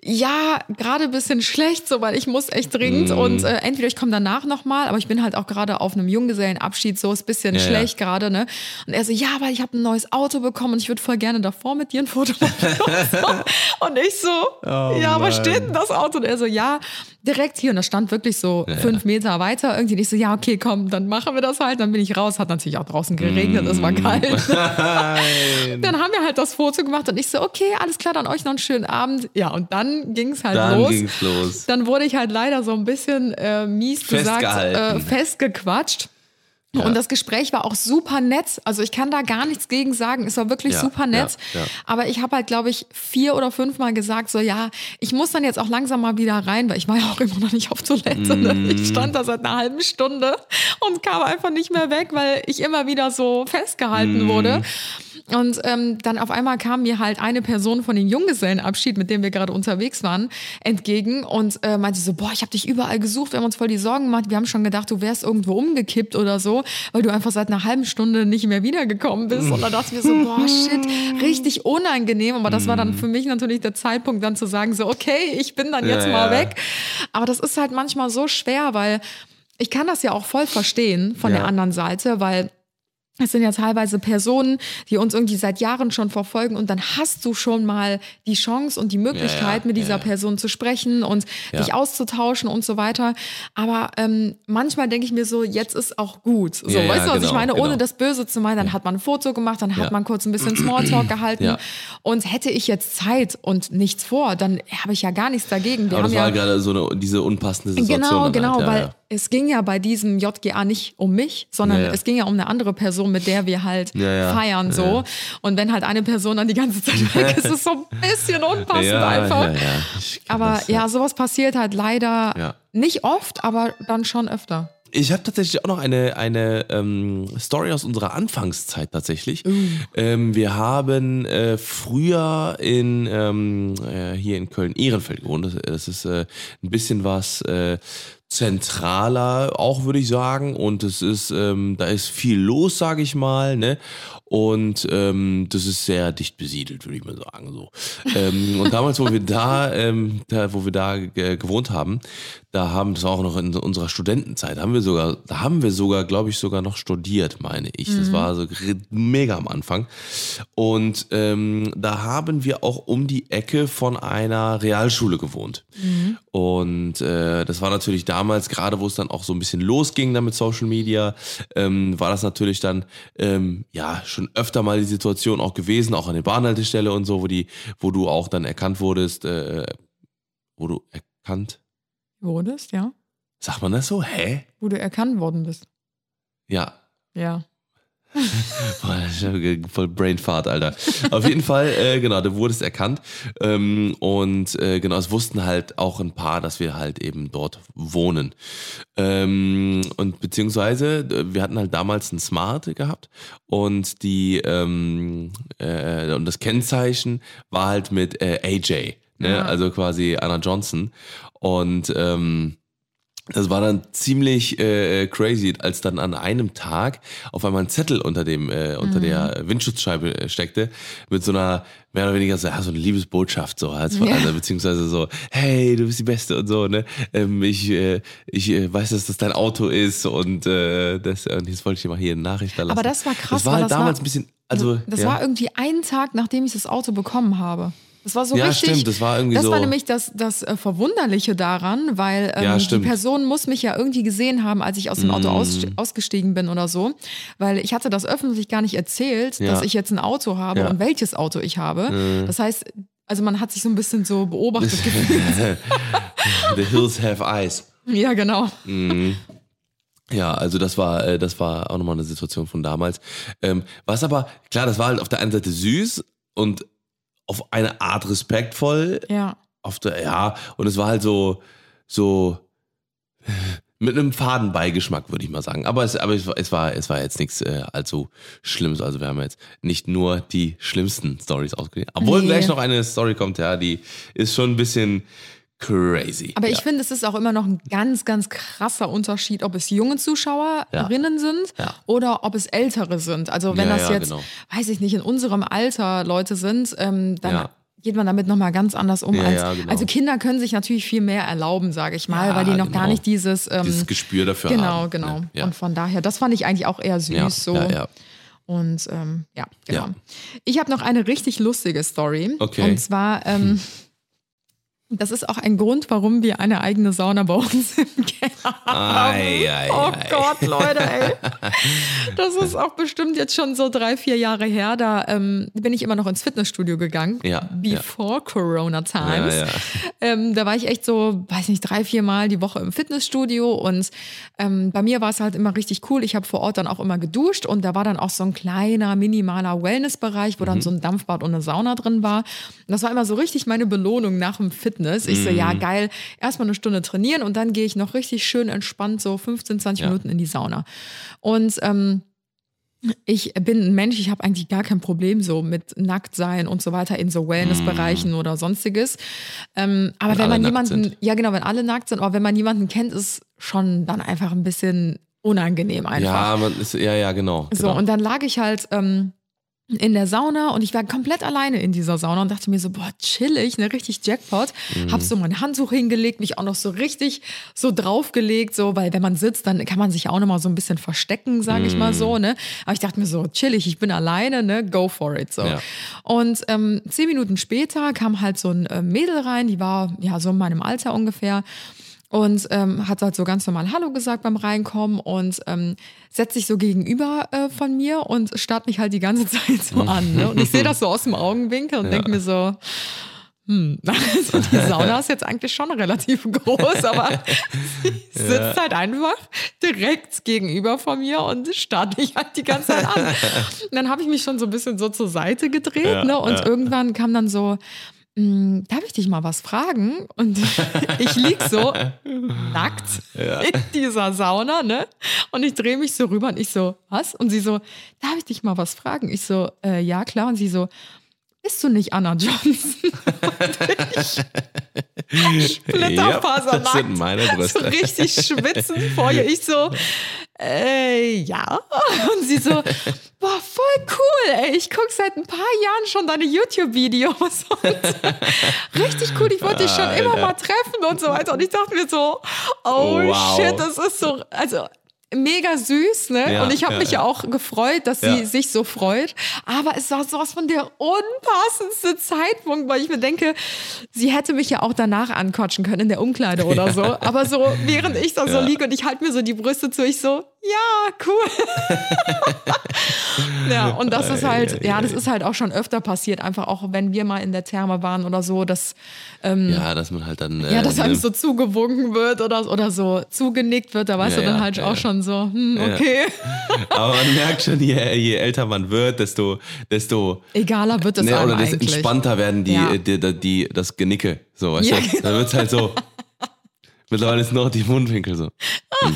Speaker 4: ja, gerade ein bisschen schlecht, so, weil ich muss echt dringend und äh, entweder ich komme danach nochmal, aber ich bin halt auch gerade auf einem Junggesellenabschied, so ist ein bisschen
Speaker 3: Ja, ja.
Speaker 4: schlecht gerade, ne? Und er so, ja, weil ich habe ein neues Auto bekommen und ich würde voll gerne davor mit dir ein Foto machen. und, [LAUGHS] so. und ich so, ja, was steht denn das Auto? Und er so, ja, direkt hier. Und das stand wirklich so fünf Meter weiter irgendwie. Und ich so, ja, okay, komm, dann machen wir das halt. Dann bin ich raus. Hat natürlich auch draußen geregnet, es war kalt. [LAUGHS] [LAUGHS]
Speaker 3: Nein.
Speaker 4: Dann haben wir halt das Foto gemacht und ich so, okay, alles klar, dann euch noch einen schönen Abend. Ja, und dann ging es halt
Speaker 3: Dann
Speaker 4: los.
Speaker 3: ging's los.
Speaker 4: Dann wurde ich halt leider so ein bisschen äh, mies gesagt, äh, festgequatscht. Und das Gespräch war auch super nett. Also ich kann da gar nichts gegen sagen. Es war wirklich
Speaker 3: Ja,
Speaker 4: super nett.
Speaker 3: ja, ja.
Speaker 4: Aber ich habe halt, glaube ich, vier oder fünfmal gesagt, so ja, ich muss dann jetzt auch langsam mal wieder rein, weil ich war ja auch immer noch nicht auf Toilette.
Speaker 3: Mm.
Speaker 4: Ich stand da seit einer halben Stunde und kam einfach nicht mehr weg, weil ich immer wieder so festgehalten
Speaker 3: Mm.
Speaker 4: wurde. Und ähm, dann auf einmal kam mir halt eine Person von dem Junggesellenabschied, mit dem wir gerade unterwegs waren, entgegen und äh, meinte so, boah, ich habe dich überall gesucht, wir haben uns voll die Sorgen gemacht, wir haben schon gedacht, du wärst irgendwo umgekippt oder so, weil du einfach seit einer halben Stunde nicht mehr wiedergekommen bist. Und dann dachte ich mir so, [LAUGHS] boah, shit, richtig unangenehm. Aber das war dann für mich natürlich der Zeitpunkt, dann zu sagen, so, okay, ich bin dann jetzt
Speaker 3: Ja,
Speaker 4: mal
Speaker 3: ja.
Speaker 4: weg. Aber das ist halt manchmal so schwer, weil ich kann das ja auch voll verstehen von
Speaker 3: Ja.
Speaker 4: der anderen Seite, weil es sind ja teilweise Personen, die uns irgendwie seit Jahren schon verfolgen und dann hast du schon mal die Chance und die Möglichkeit,
Speaker 3: Ja, ja,
Speaker 4: mit dieser
Speaker 3: ja.
Speaker 4: Person zu sprechen und dich auszutauschen und so weiter. Aber ähm, manchmal denke ich mir so, jetzt ist auch gut. So, weißt du, was ich
Speaker 3: genau,
Speaker 4: meine? Ohne
Speaker 3: genau.
Speaker 4: das Böse zu meinen, dann hat man ein Foto gemacht, dann hat man kurz ein bisschen Smalltalk [CLEARS THROAT] gehalten. Und hätte ich jetzt Zeit und nichts vor, dann habe ich ja gar nichts dagegen. Wir
Speaker 3: Aber das war gerade so eine, diese unpassende Situation.
Speaker 4: Genau,
Speaker 3: dann
Speaker 4: genau,
Speaker 3: halt.
Speaker 4: weil. Es ging ja bei diesem JGA nicht um mich, sondern
Speaker 3: Ja, ja.
Speaker 4: es ging ja um eine andere Person, mit der wir halt
Speaker 3: Ja,
Speaker 4: feiern so. Und wenn halt eine Person dann die ganze Zeit weg [LAUGHS] ist, ist es so ein bisschen unpassend einfach. Aber
Speaker 3: das,
Speaker 4: ja, sowas passiert halt leider nicht oft, aber dann schon öfter.
Speaker 3: Ich habe tatsächlich auch noch eine, eine ähm, Story aus unserer Anfangszeit tatsächlich. Ähm, wir haben äh, früher in ähm, äh, hier in Köln-Ehrenfeld gewohnt. Das, das ist äh, ein bisschen was äh, zentraler, auch würde ich sagen. Und es ist, ähm, da ist viel los, sage ich mal. Ne? Und ähm, das ist sehr dicht besiedelt, würde ich mal sagen. So. Ähm, und damals, wo wir da, ähm, da wo wir da äh, gewohnt haben, da haben das war auch noch in unserer Studentenzeit, haben wir sogar, da haben wir sogar, glaube ich, sogar noch studiert, meine ich. Das war so mega am Anfang. Und ähm, da haben wir auch um die Ecke von einer Realschule gewohnt. Und äh, das war natürlich damals, gerade wo es dann auch so ein bisschen losging dann mit Social Media, ähm, war das natürlich dann ähm, ja schon öfter mal die Situation auch gewesen, auch an der Bahnhaltestelle und so, wo die, wo du auch dann erkannt wurdest, äh, wo du erkannt,
Speaker 4: Wurdest, ja?
Speaker 3: sagt man das so? Hä?
Speaker 4: Wo du erkannt worden bist.
Speaker 3: Ja,
Speaker 4: Ja.
Speaker 3: Boah, das ist ja Voll Brainfart, Alter. Auf jeden Fall, äh, genau, du wurdest erkannt. Ähm, und äh, genau, es wussten halt auch ein paar, dass wir halt eben dort wohnen. Ähm, und beziehungsweise, wir hatten halt damals ein Smart gehabt und die ähm, äh, und das Kennzeichen war halt mit äh, AJ, ne?
Speaker 4: Ja.
Speaker 3: Also quasi Anna Johnson. Und ähm, Das war dann ziemlich äh, crazy, als dann an einem Tag auf einmal ein Zettel unter dem äh, unter der Windschutzscheibe äh, steckte mit so einer mehr oder weniger so, ja, so eine Liebesbotschaft so als,
Speaker 4: Ja.
Speaker 3: also, beziehungsweise so hey du bist die Beste und so ne ähm, ich äh, ich äh, weiß dass das dein Auto ist und äh, das und jetzt wollte ich dir mal hier eine Nachricht da lassen.
Speaker 4: Aber das war krass,
Speaker 3: Das war halt
Speaker 4: das
Speaker 3: damals
Speaker 4: war-
Speaker 3: ein bisschen also
Speaker 4: Das
Speaker 3: ja.
Speaker 4: war irgendwie einen Tag, nachdem ich das Auto bekommen habe. Das war so
Speaker 3: Ja,
Speaker 4: richtig.
Speaker 3: stimmt, das war irgendwie
Speaker 4: Das
Speaker 3: so-
Speaker 4: war nämlich das, das äh, Verwunderliche daran, weil ähm,
Speaker 3: Ja,
Speaker 4: die. Person muss mich ja irgendwie gesehen haben, als ich aus dem Auto aus,
Speaker 3: Mm.
Speaker 4: ausgestiegen bin oder so. Weil ich hatte das öffentlich gar nicht erzählt,
Speaker 3: Ja.
Speaker 4: dass ich jetzt ein Auto habe
Speaker 3: Ja. Mm.
Speaker 4: und welches Auto ich habe. Das heißt, also man hat sich so ein bisschen so beobachtet [LAUGHS] gefühlt.
Speaker 3: The Hills Have Eyes.
Speaker 4: ja, genau.
Speaker 3: Ja, also das war, äh, das war auch nochmal eine Situation von damals. Ähm, was aber, klar, das war halt auf der einen Seite süß und auf eine Art respektvoll,
Speaker 4: Ja.
Speaker 3: auf der, ja, und es war halt so, so mit einem faden Beigeschmack, würde ich mal sagen. Aber es, aber es, war- es war, es war jetzt nichts äh, allzu Schlimmes. Also wir haben jetzt nicht nur die schlimmsten Stories ausgewählt. Obwohl
Speaker 4: Nee.
Speaker 3: gleich noch eine Story kommt, ja, die ist schon ein bisschen crazy.
Speaker 4: Aber ich
Speaker 3: ja.
Speaker 4: finde, es ist auch immer noch ein ganz, ganz krasser Unterschied, ob es junge Zuschauerinnen sind
Speaker 3: Ja.
Speaker 4: oder ob es ältere sind. Also wenn
Speaker 3: Ja,
Speaker 4: das
Speaker 3: ja,
Speaker 4: jetzt,
Speaker 3: genau.
Speaker 4: weiß ich nicht, in unserem Alter Leute sind, ähm, dann
Speaker 3: Ja.
Speaker 4: geht man damit nochmal ganz anders um.
Speaker 3: Ja,
Speaker 4: als,
Speaker 3: ja, genau.
Speaker 4: Also Kinder können sich natürlich viel mehr erlauben, sage ich mal,
Speaker 3: Ja,
Speaker 4: weil die noch gar
Speaker 3: genau.
Speaker 4: nicht dieses... Ähm,
Speaker 3: Dieses Gespür dafür
Speaker 4: Genau,
Speaker 3: haben.
Speaker 4: genau.
Speaker 3: Ja.
Speaker 4: Und von daher, das fand ich eigentlich auch eher süß.
Speaker 3: ja,
Speaker 4: so.
Speaker 3: ja, ja.
Speaker 4: Und ähm, ja, genau.
Speaker 3: Ja.
Speaker 4: Ich habe noch eine richtig lustige Story.
Speaker 3: Okay.
Speaker 4: Und zwar, ähm, das ist auch ein Grund, warum wir eine eigene Sauna bei uns im Keller haben.
Speaker 3: Ei, ei,
Speaker 4: oh
Speaker 3: ei.
Speaker 4: Gott, Leute, ey. [LAUGHS] Das ist auch bestimmt jetzt schon so drei, vier Jahre her. Da ähm, bin ich immer noch ins Fitnessstudio gegangen.
Speaker 3: Ja,
Speaker 4: Before Corona Times.
Speaker 3: Ja, ja.
Speaker 4: Ähm, da war ich echt so, weiß nicht, drei, vier Mal die Woche im Fitnessstudio und ähm, bei mir war es halt immer richtig cool. Ich habe vor Ort dann auch immer geduscht und da war dann auch so ein kleiner, minimaler Wellnessbereich, wo
Speaker 3: Mhm.
Speaker 4: dann so ein Dampfbad und eine Sauna drin war. Und das war immer so richtig meine Belohnung nach dem Fitness. Ich so,
Speaker 3: Mhm.
Speaker 4: ja, geil, erstmal eine Stunde trainieren und dann gehe ich noch richtig schön entspannt so 15, 20
Speaker 3: Ja.
Speaker 4: Minuten in die Sauna. Und ähm, ich bin ein Mensch, ich habe eigentlich gar kein Problem so mit Nacktsein und so weiter in so Wellnessbereichen oder sonstiges. Ähm, aber
Speaker 3: Wenn
Speaker 4: wenn, man jemanden, ja genau, wenn alle nackt sind, aber wenn man jemanden kennt, ist schon dann einfach ein bisschen unangenehm einfach.
Speaker 3: Ja, man ist, ja, ja, genau.
Speaker 4: So,
Speaker 3: genau.
Speaker 4: und dann lag ich halt ähm, in der Sauna und ich war komplett alleine in dieser Sauna und dachte mir so, boah, chillig, ne, richtig Jackpot.
Speaker 3: Mhm.
Speaker 4: Hab so mein Handtuch hingelegt, mich auch noch so richtig so draufgelegt, so, weil wenn man sitzt, dann kann man sich auch noch mal so ein bisschen verstecken, sage ich mal
Speaker 3: Mhm.
Speaker 4: so, ne. Aber ich dachte mir so, chillig, ich bin alleine, ne, go for it, so.
Speaker 3: Ja.
Speaker 4: Und ähm, zehn Minuten später kam halt so ein äh, Mädel rein, die war ja so in meinem Alter ungefähr und ähm, hat halt so ganz normal Hallo gesagt beim Reinkommen und ähm, setzt sich so gegenüber äh, von mir und starrt mich halt die ganze [LAUGHS] Zeit so an. Ne? Und ich sehe das so aus dem Augenwinkel und denk mir so, hm, [LAUGHS] also die Sauna ist jetzt eigentlich schon relativ groß, aber [LAUGHS] sie sitzt halt einfach direkt gegenüber von mir und starrt mich halt die ganze Zeit an. Und dann habe ich mich schon so ein bisschen so zur Seite gedreht
Speaker 3: Ja,
Speaker 4: ne? und
Speaker 3: ja.
Speaker 4: irgendwann kam dann so, "Mm, darf ich dich mal was fragen? Und [LAUGHS] ich lieg so nackt in dieser Sauna, ne? Und ich drehe mich so rüber und ich so, was? Und sie so, darf ich dich mal was fragen? Ich so, äh, ja, klar. Und sie so, bist du nicht Anna Johnson? [LAUGHS] Splitterfasernackt.
Speaker 3: das sind meine Brüste.
Speaker 4: So richtig schwitzend vor ihr. Ich so, äh, ja. Und sie so, boah, voll cool, ey. Ich gucke seit ein paar Jahren schon deine YouTube-Videos. [LAUGHS] Richtig cool, ich wollte dich schon immer mal treffen und so weiter. Und ich dachte mir so, oh
Speaker 3: Wow.
Speaker 4: shit, das ist so, also mega süß, ne?
Speaker 3: Ja,
Speaker 4: und ich habe
Speaker 3: ja,
Speaker 4: mich ja auch gefreut, dass sie sich so freut. Aber es war sowas von der unpassendste Zeitpunkt, weil ich mir denke, sie hätte mich ja auch danach anquatschen können in der Umkleide oder so. Aber so, während ich da so liege und ich halte mir so die Brüste zu, ich so, ja, cool. [LAUGHS] ja, und das ist halt, ja, das ist halt auch schon öfter passiert, einfach auch wenn wir mal in der Therme waren oder so, dass,
Speaker 3: ja, dass man halt dann.
Speaker 4: ja, dass
Speaker 3: äh,
Speaker 4: einem
Speaker 3: ne-
Speaker 4: so zugewunken wird oder, oder so zugenickt wird, da weißt du dann halt auch schon so, hm, okay. [LAUGHS]
Speaker 3: Aber man merkt schon, je, je älter man wird, desto, desto
Speaker 4: Egaler wird es
Speaker 3: ne, oder desto
Speaker 4: eigentlich.
Speaker 3: entspannter werden die,
Speaker 4: Ja.
Speaker 3: die, die, die, das Genicke. So, weißt
Speaker 4: Ja,
Speaker 3: du? Dann wird's halt so. Mittlerweile ist nur noch die Mundwinkel so. [LAUGHS]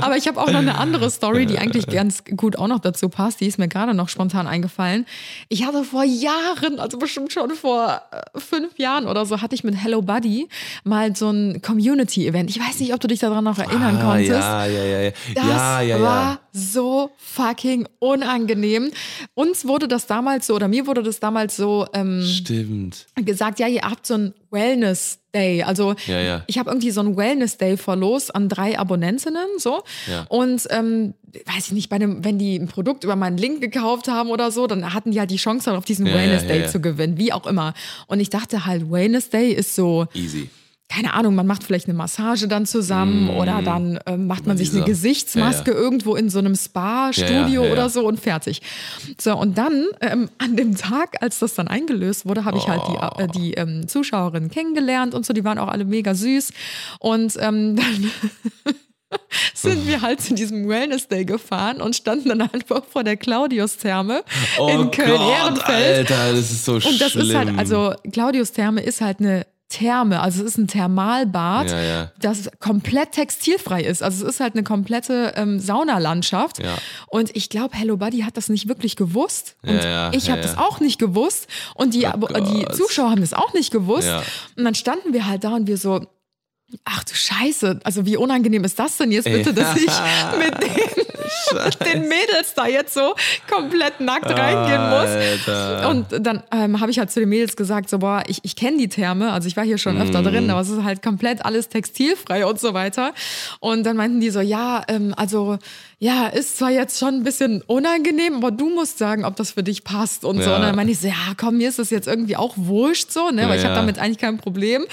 Speaker 4: Aber ich habe auch noch eine andere Story, die eigentlich ganz gut auch noch dazu passt. Die ist mir gerade noch spontan eingefallen. Ich hatte vor Jahren, also bestimmt schon vor äh, fünf Jahren oder so, hatte ich mit Hello Buddy mal so ein Community-Event. Ich weiß nicht, ob du dich daran noch erinnern
Speaker 3: Ah,
Speaker 4: konntest.
Speaker 3: ja, ja, ja, ja.
Speaker 4: Das
Speaker 3: ja, ja,
Speaker 4: war
Speaker 3: ja.
Speaker 4: So fucking unangenehm. Uns wurde das damals so, oder mir wurde das damals so ähm,
Speaker 3: Stimmt.
Speaker 4: gesagt, ja, ihr habt so ein Wellness Day. Also
Speaker 3: Ja, ja.
Speaker 4: ich habe irgendwie so ein Wellness Day verlost an drei Abonnentinnen so.
Speaker 3: Ja.
Speaker 4: Und ähm, weiß ich nicht, bei einem, wenn die ein Produkt über meinen Link gekauft haben oder so, dann hatten die halt die Chance, auf diesen Wellness Day zu gewinnen, wie auch immer. Und ich dachte halt, Wellness Day ist so,
Speaker 3: Easy.
Speaker 4: Keine Ahnung, man macht vielleicht eine Massage dann zusammen oder dann ähm, macht man sich eine
Speaker 3: Mm.
Speaker 4: Gesichtsmaske
Speaker 3: Ja, ja.
Speaker 4: irgendwo in so einem Spa-Studio
Speaker 3: Ja,
Speaker 4: oder so und fertig. So, und dann ähm, an dem Tag, als das dann eingelöst wurde, habe ich halt die, äh, die ähm, Zuschauerinnen kennengelernt und so, die waren auch alle mega süß. Und ähm, [LAUGHS] dann sind wir halt zu diesem Wellness Day gefahren und standen dann einfach vor der Claudius-Therme
Speaker 3: Oh
Speaker 4: in Köln-Ehrenfeld.
Speaker 3: Alter, das ist so schlimm.
Speaker 4: Und das ist halt, also Claudius Therme ist halt eine Therme, also es ist ein Thermalbad,
Speaker 3: Ja, ja.
Speaker 4: das komplett textilfrei ist. Also es ist halt eine komplette ähm, Saunalandschaft.
Speaker 3: Ja.
Speaker 4: Und ich glaube, Hello Buddy hat das nicht wirklich gewusst. Und ich habe das auch nicht gewusst. Und die,
Speaker 3: Oh
Speaker 4: die. Zuschauer haben das auch nicht gewusst. Und dann standen wir halt da und wir so, Ach du Scheiße, also wie unangenehm ist das denn jetzt bitte, dass ich mit [LAUGHS] den, [LAUGHS] den Mädels da jetzt so komplett nackt reingehen muss.
Speaker 3: Alter.
Speaker 4: Und dann ähm, habe ich halt zu den Mädels gesagt, so boah, ich, ich kenne die Therme, also ich war hier schon
Speaker 3: Mhm.
Speaker 4: öfter drin, aber es ist halt komplett alles textilfrei und so weiter. Und dann meinten die so, ja, ähm, also ja, ist zwar jetzt schon ein bisschen unangenehm, aber du musst sagen, ob das für dich passt und so.
Speaker 3: Ja.
Speaker 4: Und dann meinte ich so, ja, komm, mir ist das jetzt irgendwie auch wurscht so, ne, weil ich
Speaker 3: Ja,
Speaker 4: habe
Speaker 3: ja.
Speaker 4: damit eigentlich kein Problem.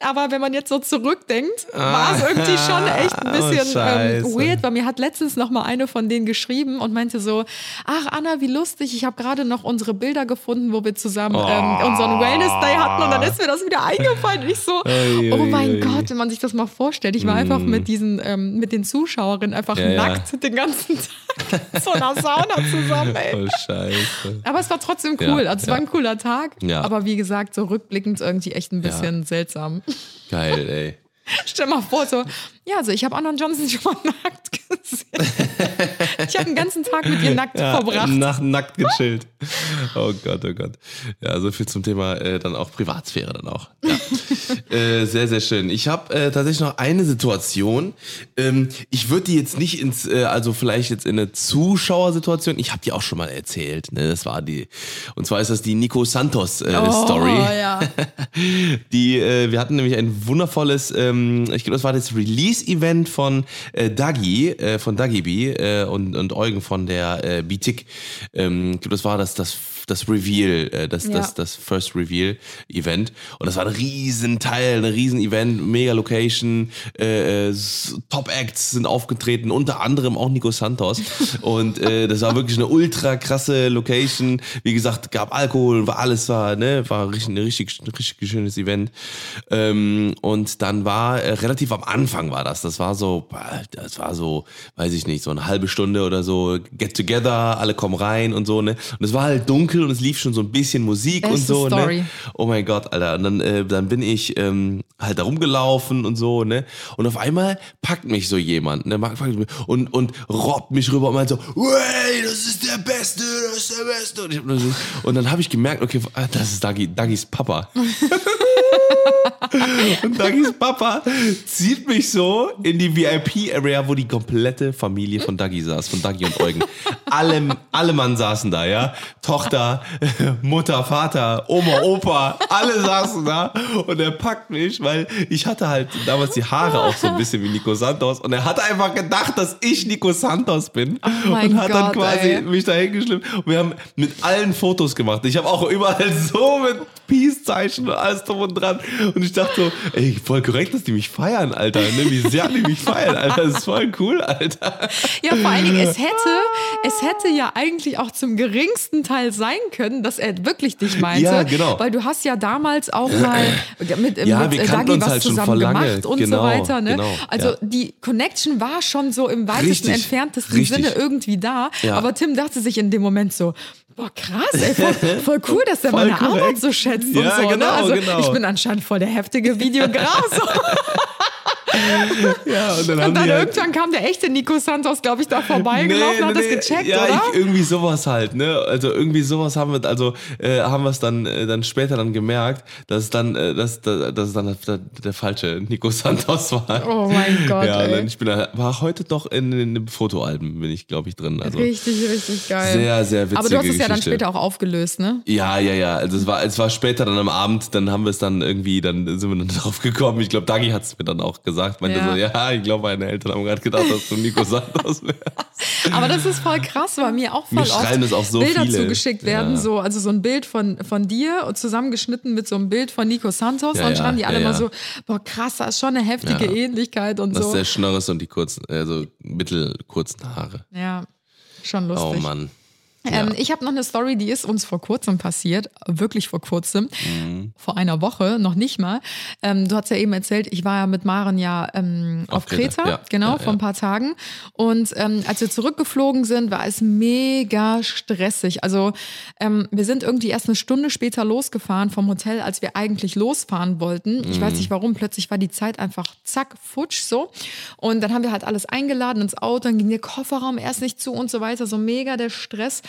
Speaker 4: Aber wenn man jetzt so zurückdenkt, war es irgendwie schon echt ein
Speaker 3: Oh,
Speaker 4: bisschen ähm,
Speaker 3: Scheiße.
Speaker 4: weird, weil mir hat letztens noch mal eine von denen geschrieben und meinte so, ach Anna, wie lustig, ich habe gerade noch unsere Bilder gefunden, wo wir zusammen ähm, unseren Wellness Day hatten und dann ist mir das wieder eingefallen und ich so, oh mein. Gott, wenn man sich das mal vorstellt, ich war einfach mit diesen, ähm, mit den Zuschauerinnen einfach
Speaker 3: Ja, ja.
Speaker 4: nackt den ganzen Tag in so einer Sauna zusammen, ey.
Speaker 3: Oh, Scheiße.
Speaker 4: Aber es war trotzdem
Speaker 3: Ja,
Speaker 4: cool. Also es war
Speaker 3: ja.
Speaker 4: ein cooler Tag.
Speaker 3: Ja.
Speaker 4: Aber wie gesagt, so rückblickend irgendwie echt ein bisschen seltsam.
Speaker 3: Geil, ey.
Speaker 4: Stell mal vor, so, ja, also ich habe Anna Johnson schon mal nackt gesehen. [LAUGHS] Ich habe den ganzen Tag mit ihr nackt [LAUGHS] verbracht.
Speaker 3: Nach, nackt gechillt. Oh Gott, oh Gott. Ja, so viel zum Thema äh, dann auch Privatsphäre dann auch. Ja. [LAUGHS] äh, sehr, sehr schön. Ich habe äh, tatsächlich noch eine Situation. Ähm, ich würde die jetzt nicht ins, äh, also vielleicht jetzt in eine Zuschauersituation. Ich habe die auch schon mal erzählt. Ne? Das war die. Und zwar ist das die Nico Santos äh, Story.
Speaker 4: Oh, ja. [LAUGHS]
Speaker 3: Die, äh, wir hatten nämlich ein wundervolles, ähm, ich glaube, das war das Release-Event von äh, Dagi, äh, von Dagi B äh, und, und Eugen von der äh, Bitik. Ähm, ich glaube, das war das, das, das Reveal, äh, das,
Speaker 4: Ja.
Speaker 3: das, das First Reveal-Event. Und das war ein Riesenteil, ein Riesen-Event, mega Location, äh, äh, s- Top-Acts sind aufgetreten, unter anderem auch Nico Santos. [LAUGHS] Und äh, das war wirklich eine ultra krasse Location. Wie gesagt, gab Alkohol, war alles war, ne, war richtig, ein richtig, richtig schönes Event. Ähm, und dann war äh, relativ am Anfang war das. Das war so, das war so, weiß ich nicht, so eine halbe Stunde oder so, get together, alle kommen rein und so, ne. Und es war halt dunkel und es lief schon so ein bisschen Musik und
Speaker 4: Beste
Speaker 3: so, ne. Oh mein Gott, Alter. Und dann, äh, dann bin ich ähm, halt da rumgelaufen und so, ne? Und auf einmal packt mich so jemand, ne? Und, und robbt mich rüber und meint so, hey, das ist der Beste, das ist der Beste. Und, ich hab so, und dann habe ich gemerkt, okay, ah, das ist Dagi, Dagis Papa. [LAUGHS] [LAUGHS] Und Dagis Papa zieht mich so in die VIP-Area, wo die komplette Familie von Dagi saß, von Dagi und Eugen. Alle, alle Mann saßen da, ja. Tochter, [LAUGHS] Mutter, Vater, Oma, Opa, alle saßen da. Und er packt mich, weil ich hatte halt damals die Haare auch so ein bisschen wie Nico Santos. Und er hat einfach gedacht, dass ich Nico Santos bin.
Speaker 4: mein
Speaker 3: und hat dann
Speaker 4: Gott,
Speaker 3: quasi
Speaker 4: ey.
Speaker 3: mich da hingeschleppt. Und wir haben mit allen Fotos gemacht. Ich habe auch überall [LAUGHS] so mit Peace-Zeichen und alles drum und dran. Und ich dachte so, ey, voll korrekt, dass die mich feiern, Alter. Ne? Wie sehr die mich feiern, Alter. Das ist voll cool, Alter.
Speaker 4: Ja, vor allen Dingen, es hätte, es hätte ja eigentlich auch zum geringsten Teil sein können, dass er wirklich dich meinte.
Speaker 3: Ja, genau.
Speaker 4: Weil du hast ja damals auch mal mit,
Speaker 3: Ja,
Speaker 4: mit
Speaker 3: wir
Speaker 4: Dagi
Speaker 3: uns
Speaker 4: was
Speaker 3: halt schon
Speaker 4: zusammen
Speaker 3: lange.
Speaker 4: gemacht und
Speaker 3: Genau,
Speaker 4: so weiter. Ne?
Speaker 3: genau,
Speaker 4: also
Speaker 3: ja.
Speaker 4: die Connection war schon so im weitesten
Speaker 3: Richtig,
Speaker 4: entferntesten
Speaker 3: richtig.
Speaker 4: Sinne irgendwie da.
Speaker 3: Ja.
Speaker 4: Aber Tim dachte sich in dem Moment so, boah krass, ey, voll, voll cool, dass der
Speaker 3: Voll
Speaker 4: meine
Speaker 3: korrekt.
Speaker 4: Arbeit so schätzt
Speaker 3: Ja,
Speaker 4: und so. ne?
Speaker 3: genau,
Speaker 4: Also
Speaker 3: genau.
Speaker 4: ich bin anscheinend voll der heftige Videograf. So. [LAUGHS] [LAUGHS]
Speaker 3: Ja, und dann
Speaker 4: Und dann
Speaker 3: halt,
Speaker 4: irgendwann kam der echte Nico Santos, glaube ich, da vorbeigelaufen, hat das gecheckt,
Speaker 3: ja,
Speaker 4: oder?
Speaker 3: Ich, irgendwie sowas halt, ne? Also irgendwie sowas haben wir, also äh, haben wir es dann, äh, dann später dann gemerkt, dass es dann, äh, dass, dass, dass dann der, der falsche Nico Santos war.
Speaker 4: Oh mein Gott,
Speaker 3: ja, und
Speaker 4: ey.
Speaker 3: dann, ich bin da, war heute doch in, den Fotoalben, bin ich, glaube ich, drin. Also
Speaker 4: richtig, richtig geil.
Speaker 3: sehr, sehr witzige
Speaker 4: Aber du hast es ja dann später auch aufgelöst, ne?
Speaker 3: Ja, ja, ja. Also es war, es war später dann am Abend, dann haben wir es dann irgendwie, dann sind wir dann [LAUGHS] drauf gekommen. Ich glaube, Dagi hat es mir dann auch gesagt. Meinte
Speaker 4: Ja.
Speaker 3: so, ja, ich glaube, meine Eltern haben gerade gedacht, dass du Nico Santos wärst. [LAUGHS]
Speaker 4: Aber das ist voll krass, weil mir auch voll
Speaker 3: Mir
Speaker 4: oft
Speaker 3: das auch so
Speaker 4: Bilder
Speaker 3: viele.
Speaker 4: zugeschickt werden,
Speaker 3: Ja.
Speaker 4: so, also so ein Bild von, von dir und zusammengeschnitten mit so einem Bild von Nico Santos
Speaker 3: Ja,
Speaker 4: und schreiben die alle mal so, boah krass, da ist schon eine heftige. Ähnlichkeit und
Speaker 3: Das
Speaker 4: so.
Speaker 3: ist der Schnörres und die kurzen, also mittelkurzen Haare.
Speaker 4: Ja, schon lustig.
Speaker 3: Oh Mann.
Speaker 4: Ähm,
Speaker 3: Ja.
Speaker 4: ich habe noch eine Story, die ist uns vor kurzem passiert, wirklich vor kurzem,
Speaker 3: Mhm.
Speaker 4: vor einer Woche, noch nicht mal. Ähm, du hast ja eben erzählt, ich war ja mit Maren ja ähm, auf,
Speaker 3: Auf Kreta,
Speaker 4: Kreta,
Speaker 3: ja.
Speaker 4: genau,
Speaker 3: Ja,
Speaker 4: vor ein paar Tagen. Und ähm, als wir zurückgeflogen sind, war es mega stressig. Also ähm, wir sind irgendwie erst eine Stunde später losgefahren vom Hotel, als wir eigentlich losfahren wollten. Ich
Speaker 3: Mhm.
Speaker 4: weiß nicht warum, plötzlich war die Zeit einfach zack, futsch so. Und dann haben wir halt alles eingeladen ins Auto, dann ging der Kofferraum erst nicht zu und so weiter, so mega der Stress.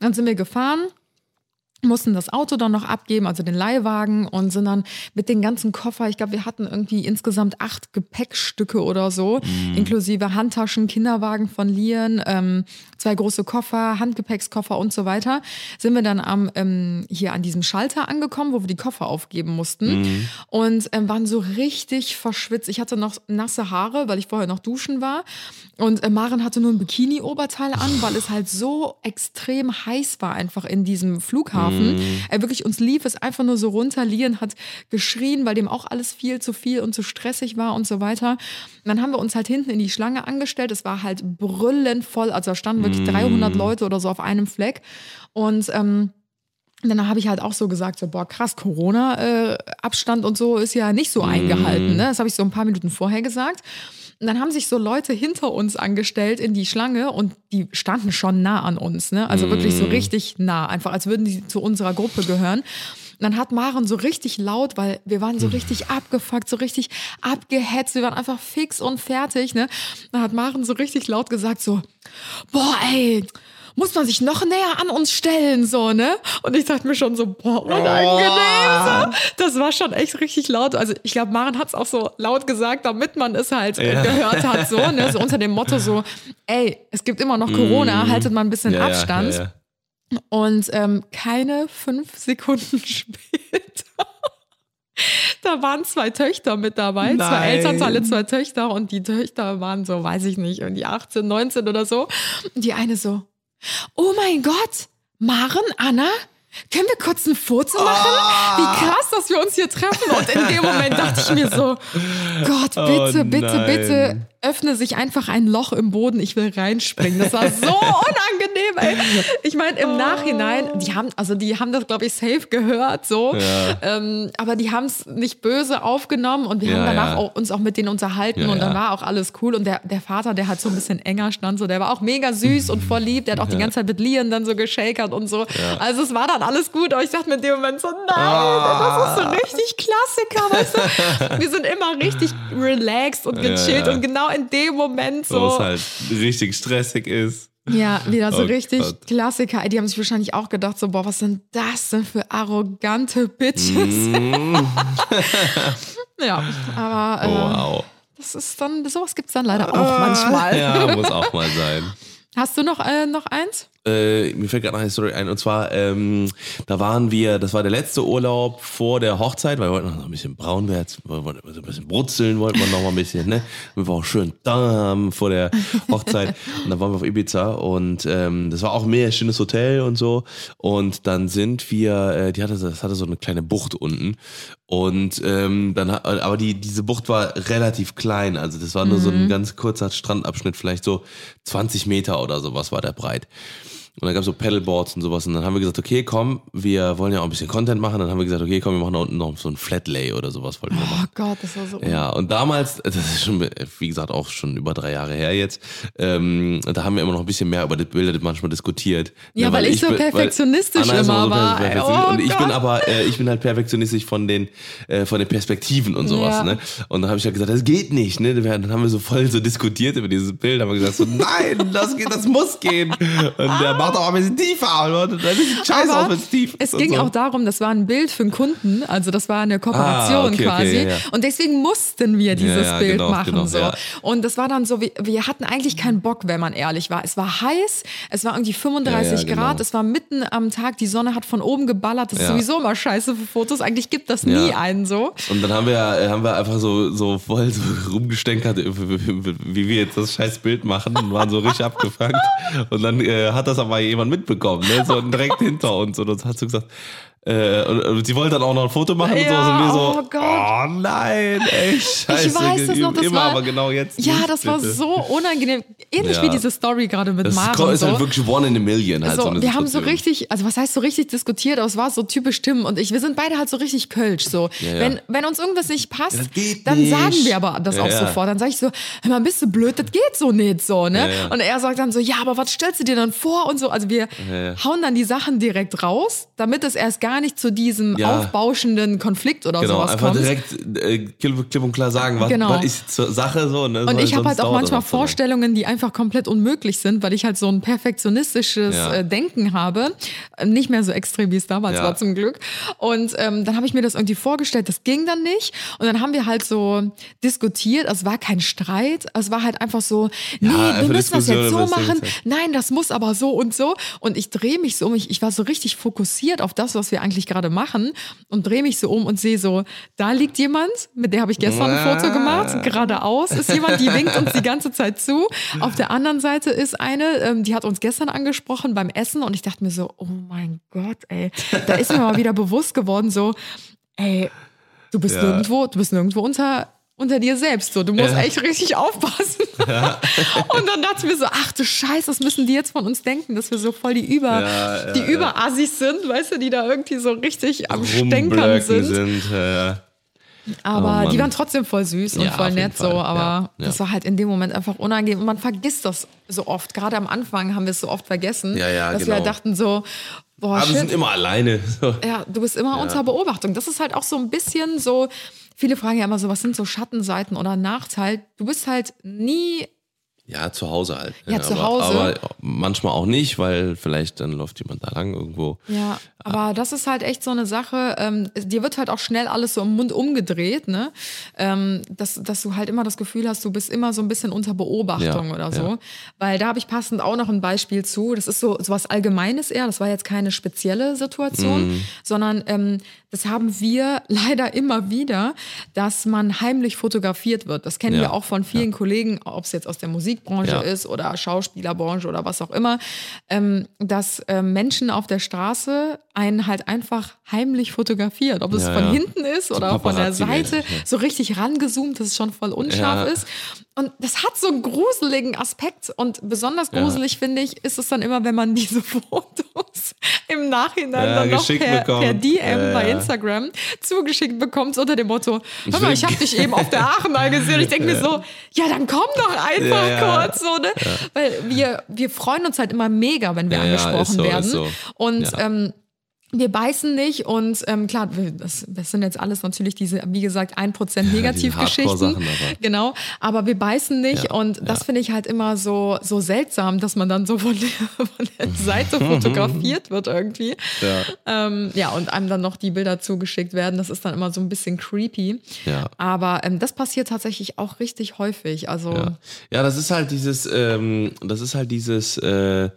Speaker 4: Dann sind wir gefahren mussten das Auto dann noch abgeben, also den Leihwagen und sind dann mit den ganzen Koffer, ich glaube, wir hatten irgendwie insgesamt acht Gepäckstücke oder so, inklusive Handtaschen, Kinderwagen von Lieren, ähm, zwei große Koffer, Handgepäckskoffer und so weiter, sind wir dann am ähm, hier an diesem Schalter angekommen, wo wir die Koffer aufgeben mussten und ähm, waren so richtig verschwitzt. Ich hatte noch nasse Haare, weil ich vorher noch duschen war und äh, Maren hatte nur ein Bikini-Oberteil an, weil es halt so extrem heiß war einfach in diesem Flughafen. Er wirklich uns lief es einfach nur so runter. Lian hat geschrien, weil dem auch alles viel zu viel und zu stressig war und so weiter. Und dann haben wir uns halt hinten in die Schlange angestellt. Es war halt brüllend voll. Also da standen wirklich 300 Leute oder so auf einem Fleck. Und ähm, dann habe ich halt auch so gesagt, so, boah, krass, Corona-Abstand und so ist ja nicht so eingehalten. Ne? Das habe ich so ein paar Minuten vorher gesagt. Und dann haben sich so Leute hinter uns angestellt in die Schlange und die standen schon nah an uns. Ne? Also wirklich so richtig nah, einfach als würden die zu unserer Gruppe gehören. Und dann hat Maren so richtig laut, weil wir waren so richtig abgefuckt, so richtig abgehetzt, wir waren einfach fix und fertig. Ne? Dann hat Maren so richtig laut gesagt, so, boah, ey, muss man sich noch näher an uns stellen, so, ne? Und ich dachte mir schon so, boah, unangenehm. So. Das war schon echt richtig laut. Also ich glaube, Maren hat es auch so laut gesagt, damit man es halt
Speaker 3: Ja.
Speaker 4: gehört hat, so, ne? So unter dem Motto so, ey, es gibt immer noch Corona, haltet mal ein bisschen
Speaker 3: Mm. Ja,
Speaker 4: Abstand.
Speaker 3: Ja.
Speaker 4: Und ähm, keine fünf [LAUGHS] Sekunden später. Da waren zwei Töchter mit dabei, zwei
Speaker 3: Nein.
Speaker 4: Elternteile, zwei Töchter und die Töchter waren so, weiß ich nicht, irgendwie 18, 19 oder so. Und die eine so, oh mein Gott, Maren, Anna, können wir kurz ein Foto machen? Wie krass, dass wir uns hier treffen. Und in dem Moment dachte ich mir so, Gott, bitte, [LAUGHS]
Speaker 3: Oh
Speaker 4: bitte, bitte, öffne sich einfach ein Loch im Boden, ich will reinspringen. Das war so [LAUGHS] unangenehm, ey. Ich meine, im Nachhinein, die haben, also die haben das, glaube ich, safe gehört, so.
Speaker 3: Ja.
Speaker 4: Ähm, aber die haben es nicht böse aufgenommen und wir
Speaker 3: Ja,
Speaker 4: haben danach
Speaker 3: ja.
Speaker 4: auch, uns auch mit denen unterhalten und dann war auch alles cool. Und der, der Vater, der halt so ein bisschen enger stand, so, der war auch mega süß und voll lieb. Der hat auch die ganze Zeit mit Lian dann so geschakert und so. Also es war dann alles gut, aber ich dachte mir in dem Moment so, nein,
Speaker 3: Ah.
Speaker 4: das ist so richtig Klassiker, weißt du? Wir sind immer richtig relaxed und gechillt und genau in dem Moment
Speaker 3: Wo
Speaker 4: so.
Speaker 3: es halt richtig stressig ist.
Speaker 4: Ja, wieder so
Speaker 3: Oh
Speaker 4: richtig
Speaker 3: Gott.
Speaker 4: Klassiker. Die haben sich wahrscheinlich auch gedacht, so, boah, was sind das denn für arrogante Bitches?
Speaker 3: Mm. [LAUGHS]
Speaker 4: ja, aber äh,
Speaker 3: wow.
Speaker 4: das ist dann, sowas gibt's dann leider auch manchmal.
Speaker 3: Ja, [LAUGHS] muss auch mal sein.
Speaker 4: Hast du noch, äh, noch eins?
Speaker 3: Äh, mir fällt gerade eine Story ein. Und zwar, ähm, da waren wir, das war der letzte Urlaub vor der Hochzeit, weil wir wollten noch ein bisschen braun werden, wir wollten so ein bisschen brutzeln, wollten wir noch mal ein bisschen, ne? Wir waren auch schön da haben vor der Hochzeit. und dann waren wir auf Ibiza und ähm, das war auch ein mega schönes Hotel und so. Und dann sind wir, äh, die hatte, das hatte so eine kleine Bucht unten. Und ähm, dann, hat- aber die, diese Bucht war relativ klein, also das war nur so ein ganz kurzer Strandabschnitt, vielleicht so 20 Meter oder sowas war der breit. Und dann gab es so Pedalboards und sowas. Und dann haben wir gesagt, okay, komm, wir wollen ja auch ein bisschen Content machen. Dann haben wir gesagt, okay, komm, wir machen da unten noch so ein Flatlay oder sowas. Wollten wir
Speaker 4: Oh
Speaker 3: machen.
Speaker 4: Gott, das war so.
Speaker 3: Ja, und damals, das ist schon, wie gesagt, auch schon über drei Jahre her jetzt, ähm, da haben wir immer noch ein bisschen mehr über die Bilder manchmal diskutiert.
Speaker 4: Ja,
Speaker 3: Ne,
Speaker 4: weil ich so
Speaker 3: bin- weil
Speaker 4: perfektionistisch immer war.
Speaker 3: perfektionistisch.
Speaker 4: Oh
Speaker 3: und ich bin
Speaker 4: Gott.
Speaker 3: aber, äh, ich bin halt perfektionistisch von den, äh, von den Perspektiven und sowas.
Speaker 4: Ja.
Speaker 3: Ne? Und dann habe ich halt gesagt, das geht nicht. Ne? Dann haben wir so voll so diskutiert über dieses Bild. Haben wir gesagt, so, nein, das, geht, das muss gehen. Und der ein bisschen tiefer. Und dann sieht scheiße aus,
Speaker 4: Aber
Speaker 3: wenn es ist.
Speaker 4: ging
Speaker 3: so.
Speaker 4: auch darum, das war ein Bild für einen Kunden, also das war eine Kooperation
Speaker 3: Ah, okay, okay,
Speaker 4: quasi.
Speaker 3: ja, ja.
Speaker 4: Und deswegen mussten wir dieses
Speaker 3: ja,
Speaker 4: Bild
Speaker 3: genau,
Speaker 4: machen.
Speaker 3: genau,
Speaker 4: so. Und das war dann so, wir, wir hatten eigentlich keinen Bock, wenn man ehrlich war. Es war heiß, es war irgendwie 35
Speaker 3: Ja, ja, genau.
Speaker 4: Grad, es war mitten am Tag, die Sonne hat von oben geballert. Das ist sowieso immer scheiße für Fotos. Eigentlich gibt das nie einen so.
Speaker 3: Und dann haben wir, äh, haben wir einfach so, so voll so [LAUGHS] rumgestänkert, äh, wie wir jetzt das scheiß Bild machen und waren so richtig abgefangen. Und dann äh, hat das aber jemand mitbekommen, ne? so [LAUGHS] direkt hinter uns. Und uns hat so gesagt, äh, und, sie wollte dann auch noch ein Foto machen und so.
Speaker 4: Ja,
Speaker 3: Und wir so,
Speaker 4: oh Gott.
Speaker 3: oh nein, ey, scheiße.
Speaker 4: ich weiß das noch, das
Speaker 3: immer,
Speaker 4: war,
Speaker 3: aber genau jetzt
Speaker 4: Ja,
Speaker 3: nicht,
Speaker 4: das war
Speaker 3: bitte.
Speaker 4: so unangenehm. Ähnlich
Speaker 3: Ja.
Speaker 4: wie diese Story gerade mit
Speaker 3: Das
Speaker 4: Maren.
Speaker 3: ist, ist
Speaker 4: so.
Speaker 3: halt wirklich one in a million. Halt
Speaker 4: so,
Speaker 3: so eine
Speaker 4: wir haben so richtig, also was heißt so richtig diskutiert, aber es war so typisch Tim und ich, wir sind beide halt so richtig Kölsch. So.
Speaker 3: Ja, ja.
Speaker 4: Wenn, wenn uns irgendwas nicht passt,
Speaker 3: Ja,
Speaker 4: dann
Speaker 3: nicht.
Speaker 4: sagen wir aber das
Speaker 3: Ja,
Speaker 4: auch
Speaker 3: ja.
Speaker 4: sofort. Dann sage ich so, hör mal, bist du blöd, das geht so nicht so, ne?
Speaker 3: Ja, ja.
Speaker 4: Und er sagt dann so, ja, aber was stellst du dir dann vor und so. Also wir
Speaker 3: ja.
Speaker 4: hauen dann die Sachen direkt raus, damit es erst gar nicht zu diesem
Speaker 3: Ja.
Speaker 4: aufbauschenden Konflikt oder
Speaker 3: Genau,
Speaker 4: sowas
Speaker 3: einfach
Speaker 4: kommt.
Speaker 3: direkt äh, klipp, und klar sagen, was,
Speaker 4: Genau.
Speaker 3: was ist zur Sache so. Ne?
Speaker 4: Und ich habe halt auch manchmal. Vorstellungen, die einfach komplett unmöglich sind, weil ich halt so ein perfektionistisches
Speaker 3: Ja.
Speaker 4: äh, Denken habe. Äh, Nicht mehr so extrem, wie es damals
Speaker 3: Ja.
Speaker 4: war zum Glück. Und ähm, dann habe ich mir das irgendwie vorgestellt, das ging dann nicht. Und dann haben wir halt so diskutiert, es war kein Streit, es war halt einfach so, nee, wir müssen das jetzt so machen. Nein, das muss aber so und so. Und ich drehe mich so um, ich, ich war so richtig fokussiert auf das, was wir eigentlich gerade machen und drehe mich so um und sehe so, da liegt jemand, mit der habe ich gestern ein Foto gemacht, geradeaus ist jemand, die winkt uns die ganze Zeit zu. Auf der anderen Seite ist eine, ähm, die hat uns gestern angesprochen beim Essen und ich dachte mir so, oh mein Gott, ey, da ist mir mal wieder bewusst geworden, so, ey, du bist
Speaker 3: Ja.
Speaker 4: nirgendwo, du bist nirgendwo unter unter dir selbst so. Du musst
Speaker 3: Ja.
Speaker 4: echt richtig aufpassen. [LAUGHS] Und dann dachte ich mir so, ach du Scheiße, was müssen die jetzt von uns denken, dass wir so voll die Über,
Speaker 3: Ja, ja,
Speaker 4: die. Überassis sind, weißt du, die da irgendwie so richtig am Stänkern sind.
Speaker 3: äh,
Speaker 4: Aber
Speaker 3: Oh
Speaker 4: die waren trotzdem voll süß und voll nett so, aber das war halt in dem Moment einfach unangenehm und man vergisst das so oft. Gerade am Anfang haben wir es so oft vergessen, dass wir halt
Speaker 3: genau.
Speaker 4: dachten so, boah,
Speaker 3: aber wir
Speaker 4: shit.
Speaker 3: sind immer alleine.
Speaker 4: Ja, du bist immer unter Beobachtung. Das ist halt auch so ein bisschen so, viele fragen ja immer so, was sind so Schattenseiten oder Nachteil? Du bist halt nie
Speaker 3: Ja, zu Hause halt.
Speaker 4: Ja, zu
Speaker 3: aber,
Speaker 4: Hause.
Speaker 3: Aber manchmal auch nicht, weil vielleicht dann läuft jemand da lang irgendwo.
Speaker 4: Ja, aber das ist halt echt so eine Sache. Ähm, dir wird halt auch schnell alles so im Mund umgedreht, ne? Ähm, dass, dass du halt immer das Gefühl hast, du bist immer so ein bisschen unter Beobachtung
Speaker 3: Ja,
Speaker 4: oder so.
Speaker 3: ja.
Speaker 4: Weil da habe ich passend auch noch ein Beispiel zu. Das ist so, so was Allgemeines eher. Das war jetzt keine spezielle Situation,
Speaker 3: Mhm.
Speaker 4: sondern ähm, das haben wir [LAUGHS] leider immer wieder, dass man heimlich fotografiert wird. Das kennen
Speaker 3: Ja,
Speaker 4: wir auch von vielen Kollegen, ob es jetzt aus der Musikbranche
Speaker 3: Ja.
Speaker 4: ist oder Schauspielerbranche oder was auch immer, ähm, dass ähm, Menschen auf der Straße einen halt einfach heimlich fotografiert. Ob es
Speaker 3: Ja,
Speaker 4: von
Speaker 3: ja.
Speaker 4: hinten ist oder von der Seite,
Speaker 3: ja.
Speaker 4: so richtig rangezoomt, dass es schon voll unscharf
Speaker 3: Ja.
Speaker 4: ist. Und das hat so einen gruseligen Aspekt. Und besonders
Speaker 3: Ja.
Speaker 4: gruselig, finde ich, ist es dann immer, wenn man [LAUGHS] diese Fotos im Nachhinein
Speaker 3: Ja,
Speaker 4: dann noch per, per DM
Speaker 3: Ja,
Speaker 4: bei
Speaker 3: ja.
Speaker 4: Instagram zugeschickt bekommt, unter dem Motto, hör mal, ich habe dich eben auf der Aachener gesehen. Ich denke mir [LAUGHS] so, ja, dann komm doch einfach
Speaker 3: Ja, ja.
Speaker 4: kurz. So, ne? Weil wir, wir freuen uns halt immer mega, wenn wir
Speaker 3: Ja, ja,
Speaker 4: angesprochen
Speaker 3: so,
Speaker 4: werden.
Speaker 3: so.
Speaker 4: Und
Speaker 3: Ja.
Speaker 4: ähm, wir beißen nicht und ähm, klar, das, das sind jetzt alles natürlich diese, wie gesagt, 1% Negativgeschichten.
Speaker 3: Aber-
Speaker 4: Genau, aber wir beißen nicht
Speaker 3: Ja,
Speaker 4: und das
Speaker 3: ja.
Speaker 4: finde ich halt immer so, so seltsam, dass man dann so von der, [LAUGHS] von der Seite [LAUGHS] fotografiert wird irgendwie.
Speaker 3: Ja.
Speaker 4: Ähm, ja, und einem dann noch die Bilder zugeschickt werden. Das ist dann immer so ein bisschen creepy.
Speaker 3: Ja.
Speaker 4: Aber ähm, das passiert tatsächlich auch richtig häufig. Also
Speaker 3: Ja. ja, das ist halt dieses, ähm, das ist halt dieses, äh,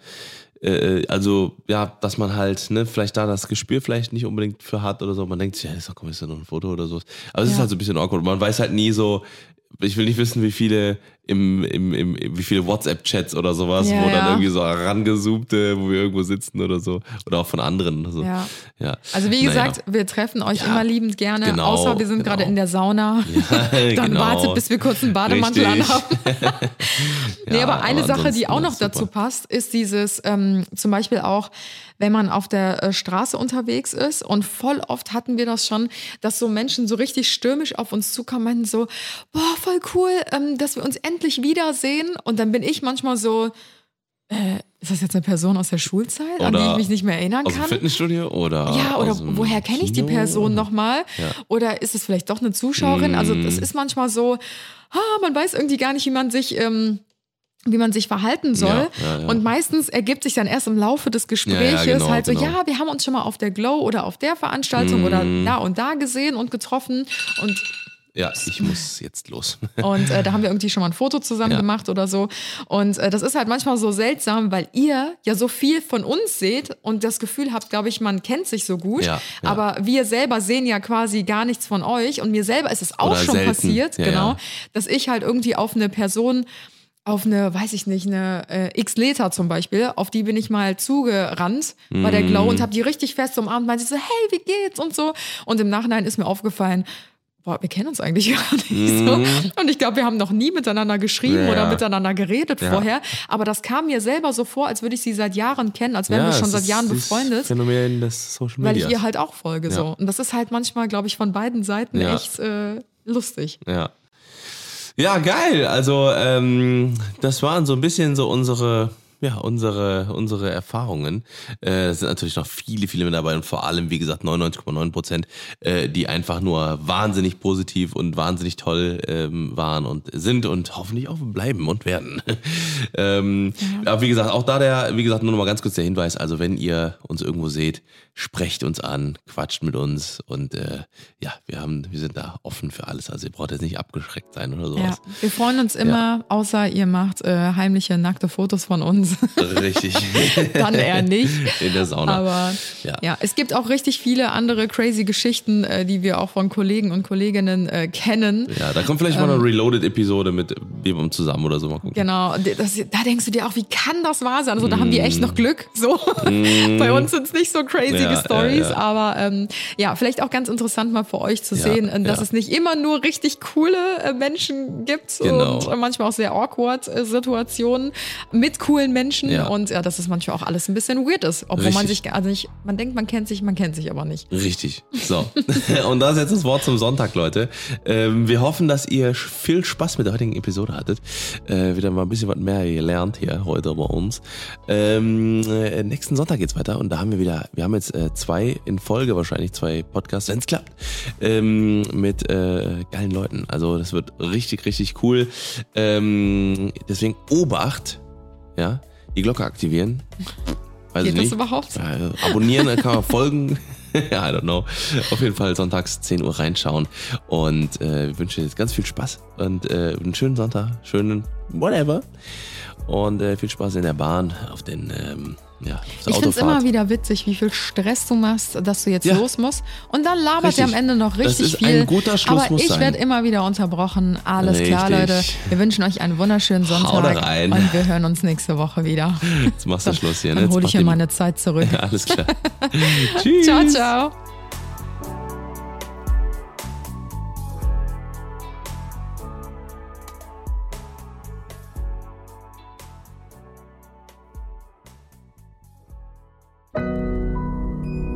Speaker 3: äh, also ja, dass man halt, ne, vielleicht da das Gespür vielleicht nicht unbedingt für hat oder so. Man denkt sich, ja, ist doch, komm, ist ja nur ein Foto oder so. Aber es ist
Speaker 4: Ja.
Speaker 3: halt so ein bisschen awkward. Man weiß halt nie so, ich will nicht wissen, wie viele im, im, im wie viele WhatsApp-Chats oder sowas,
Speaker 4: Ja,
Speaker 3: wo dann
Speaker 4: ja.
Speaker 3: irgendwie so rangezoomte, wo wir irgendwo sitzen oder so. Oder auch von anderen. Also,
Speaker 4: Ja.
Speaker 3: ja.
Speaker 4: Also wie
Speaker 3: Naja.
Speaker 4: gesagt, wir treffen euch immer liebend gerne,
Speaker 3: Genau,
Speaker 4: außer wir sind
Speaker 3: genau.
Speaker 4: gerade in der Sauna. [LAUGHS] Dann
Speaker 3: genau.
Speaker 4: wartet, bis wir kurz einen Bademantel
Speaker 3: Richtig.
Speaker 4: anhaben. [LAUGHS] nee, aber eine
Speaker 3: aber
Speaker 4: Sache, die auch noch dazu passt, ist dieses, ähm, zum Beispiel auch, wenn man auf der äh, Straße unterwegs ist und voll oft hatten wir das schon, dass so Menschen so richtig stürmisch auf uns zukommen, so, boah, voll cool, ähm, dass wir uns endlich wiedersehen. Und dann bin ich manchmal so, äh, ist das jetzt eine Person aus der Schulzeit, an die
Speaker 3: Oder
Speaker 4: ich mich nicht mehr erinnern
Speaker 3: Aus dem
Speaker 4: kann?
Speaker 3: Fitnessstudio oder
Speaker 4: Ja, oder woher kenne ich die? Person nochmal?
Speaker 3: Ja.
Speaker 4: Oder ist es vielleicht doch eine Zuschauerin? Also
Speaker 3: Mm.
Speaker 4: das ist manchmal so, ah, man weiß irgendwie gar nicht, wie man sich, ähm, wie man sich verhalten soll.
Speaker 3: Ja, ja, ja.
Speaker 4: Und meistens ergibt sich dann erst im Laufe des Gespräches
Speaker 3: genau,
Speaker 4: halt so,
Speaker 3: genau.
Speaker 4: ja, wir haben uns schon mal auf der Glow oder auf der Veranstaltung oder
Speaker 3: Mm.
Speaker 4: da und da gesehen und getroffen. Und
Speaker 3: Ja, ich muss jetzt los. [LAUGHS]
Speaker 4: und äh, da haben wir irgendwie schon mal ein Foto zusammen
Speaker 3: Ja.
Speaker 4: gemacht oder so. Und äh, das ist halt manchmal so seltsam, weil ihr ja so viel von uns seht und das Gefühl habt, glaube ich, man kennt sich so gut.
Speaker 3: Ja, ja.
Speaker 4: Aber wir selber sehen ja quasi gar nichts von euch. Und mir selber ist es auch
Speaker 3: Oder
Speaker 4: schon
Speaker 3: selten.
Speaker 4: passiert, genau, dass ich halt irgendwie auf eine Person auf eine, weiß ich nicht, eine äh, X-Leta zum Beispiel, auf die bin ich mal zugerannt bei der Glow
Speaker 3: Mm.
Speaker 4: und habe die richtig fest umarmt, meinte so, hey, wie geht's und so. Und im Nachhinein ist mir aufgefallen, boah, wir kennen uns eigentlich [LAUGHS] gar nicht so. Und ich glaube, wir haben noch nie miteinander geschrieben
Speaker 3: Mm. Ja,
Speaker 4: oder
Speaker 3: ja.
Speaker 4: miteinander geredet
Speaker 3: Ja.
Speaker 4: vorher. Aber das kam mir selber so vor, als würde ich sie seit Jahren kennen, als wären wir
Speaker 3: es
Speaker 4: schon seit Jahren befreundet.
Speaker 3: Phänomen des Social
Speaker 4: Weil
Speaker 3: Media.
Speaker 4: ich ihr halt auch folge so.
Speaker 3: Ja.
Speaker 4: Und das ist halt manchmal, glaube ich, von beiden Seiten
Speaker 3: Ja.
Speaker 4: echt äh, lustig.
Speaker 3: Ja. Ja, geil. Also, ähm, das waren so ein bisschen so unsere, ja, unsere, unsere Erfahrungen. Äh, es sind natürlich noch viele, viele mit dabei und vor allem, wie gesagt, 99,9 Prozent, äh, die einfach nur wahnsinnig positiv und wahnsinnig toll ähm, waren und sind und hoffentlich auch bleiben und werden. [LAUGHS] ähm, Aber wie gesagt, auch da der, wie gesagt, nur noch mal ganz kurz der Hinweis, also wenn ihr uns irgendwo seht, sprecht uns an, quatscht mit uns und äh, ja, wir haben, wir sind da offen für alles. Also ihr braucht jetzt nicht abgeschreckt sein oder sowas.
Speaker 4: Ja, wir freuen uns immer, außer ihr macht äh, heimliche nackte Fotos von uns.
Speaker 3: Richtig. [LAUGHS]
Speaker 4: Dann eher nicht.
Speaker 3: In der Sauna.
Speaker 4: Aber
Speaker 3: Ja.
Speaker 4: ja. es gibt auch richtig viele andere crazy Geschichten, äh, die wir auch von Kollegen und Kolleginnen äh, kennen.
Speaker 3: ja, da kommt vielleicht mal eine Reloaded-Episode mit Bebum zusammen oder so. Mal gucken.
Speaker 4: Genau, das, da denkst du dir auch, wie kann das wahr sein? Also da haben die echt
Speaker 3: Mm.
Speaker 4: noch Glück. So, bei uns sind es nicht so crazy
Speaker 3: Ja,
Speaker 4: Stories,
Speaker 3: ja.
Speaker 4: aber ähm, ja, vielleicht auch ganz interessant mal für euch zu sehen, äh, dass es nicht immer nur richtig coole äh, Menschen gibt
Speaker 3: Genau.
Speaker 4: und äh, manchmal auch sehr awkward Situationen mit coolen Menschen
Speaker 3: Ja.
Speaker 4: und ja, dass es manchmal auch alles ein bisschen weird ist, obwohl man
Speaker 3: Richtig.
Speaker 4: sich, also nicht, man denkt, man kennt sich, man kennt sich aber nicht.
Speaker 3: Richtig. So. [LAUGHS] Und das ist jetzt das Wort zum Sonntag, Leute. Ähm, wir hoffen, dass ihr viel Spaß mit der heutigen Episode hattet. Äh, wieder mal ein bisschen was mehr gelernt hier heute bei uns. Ähm, äh, nächsten Sonntag geht's weiter und da haben wir wieder, wir haben jetzt äh, zwei in Folge wahrscheinlich, zwei Podcasts, wenn's klappt, ähm, mit äh, geilen Leuten. Also das wird richtig, richtig cool. Ähm, deswegen Obacht, ja, die Glocke aktivieren. Weiß
Speaker 4: Geht
Speaker 3: ich
Speaker 4: das
Speaker 3: nicht.
Speaker 4: überhaupt?
Speaker 3: Ja, abonnieren, dann kann man folgen. [LAUGHS] I don't know. Auf jeden Fall sonntags 10 Uhr reinschauen. Und äh, wir wünschen jetzt ganz viel Spaß und äh, einen schönen Sonntag, schönen whatever. Und äh, viel Spaß in der Bahn, auf den ähm, ja,
Speaker 4: Ich finde es immer wieder witzig, wie viel Stress du machst, dass du jetzt
Speaker 3: Ja.
Speaker 4: los musst. Und dann labert er am Ende noch
Speaker 3: Das
Speaker 4: richtig
Speaker 3: ist
Speaker 4: viel.
Speaker 3: ein guter Schluss,
Speaker 4: Aber
Speaker 3: muss
Speaker 4: ich werde immer wieder unterbrochen. Alles klar,
Speaker 3: Richtig.
Speaker 4: Leute. Wir wünschen euch einen wunderschönen Sonntag.
Speaker 3: rein.
Speaker 4: Und wir hören uns nächste Woche wieder.
Speaker 3: Jetzt machst du Schluss hier. ne?
Speaker 4: Dann hole ich mir
Speaker 3: die-
Speaker 4: meine Zeit zurück. [LAUGHS]
Speaker 3: Alles klar. [LAUGHS] Tschüss.
Speaker 4: Ciao, ciao.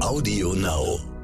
Speaker 1: Audio Now.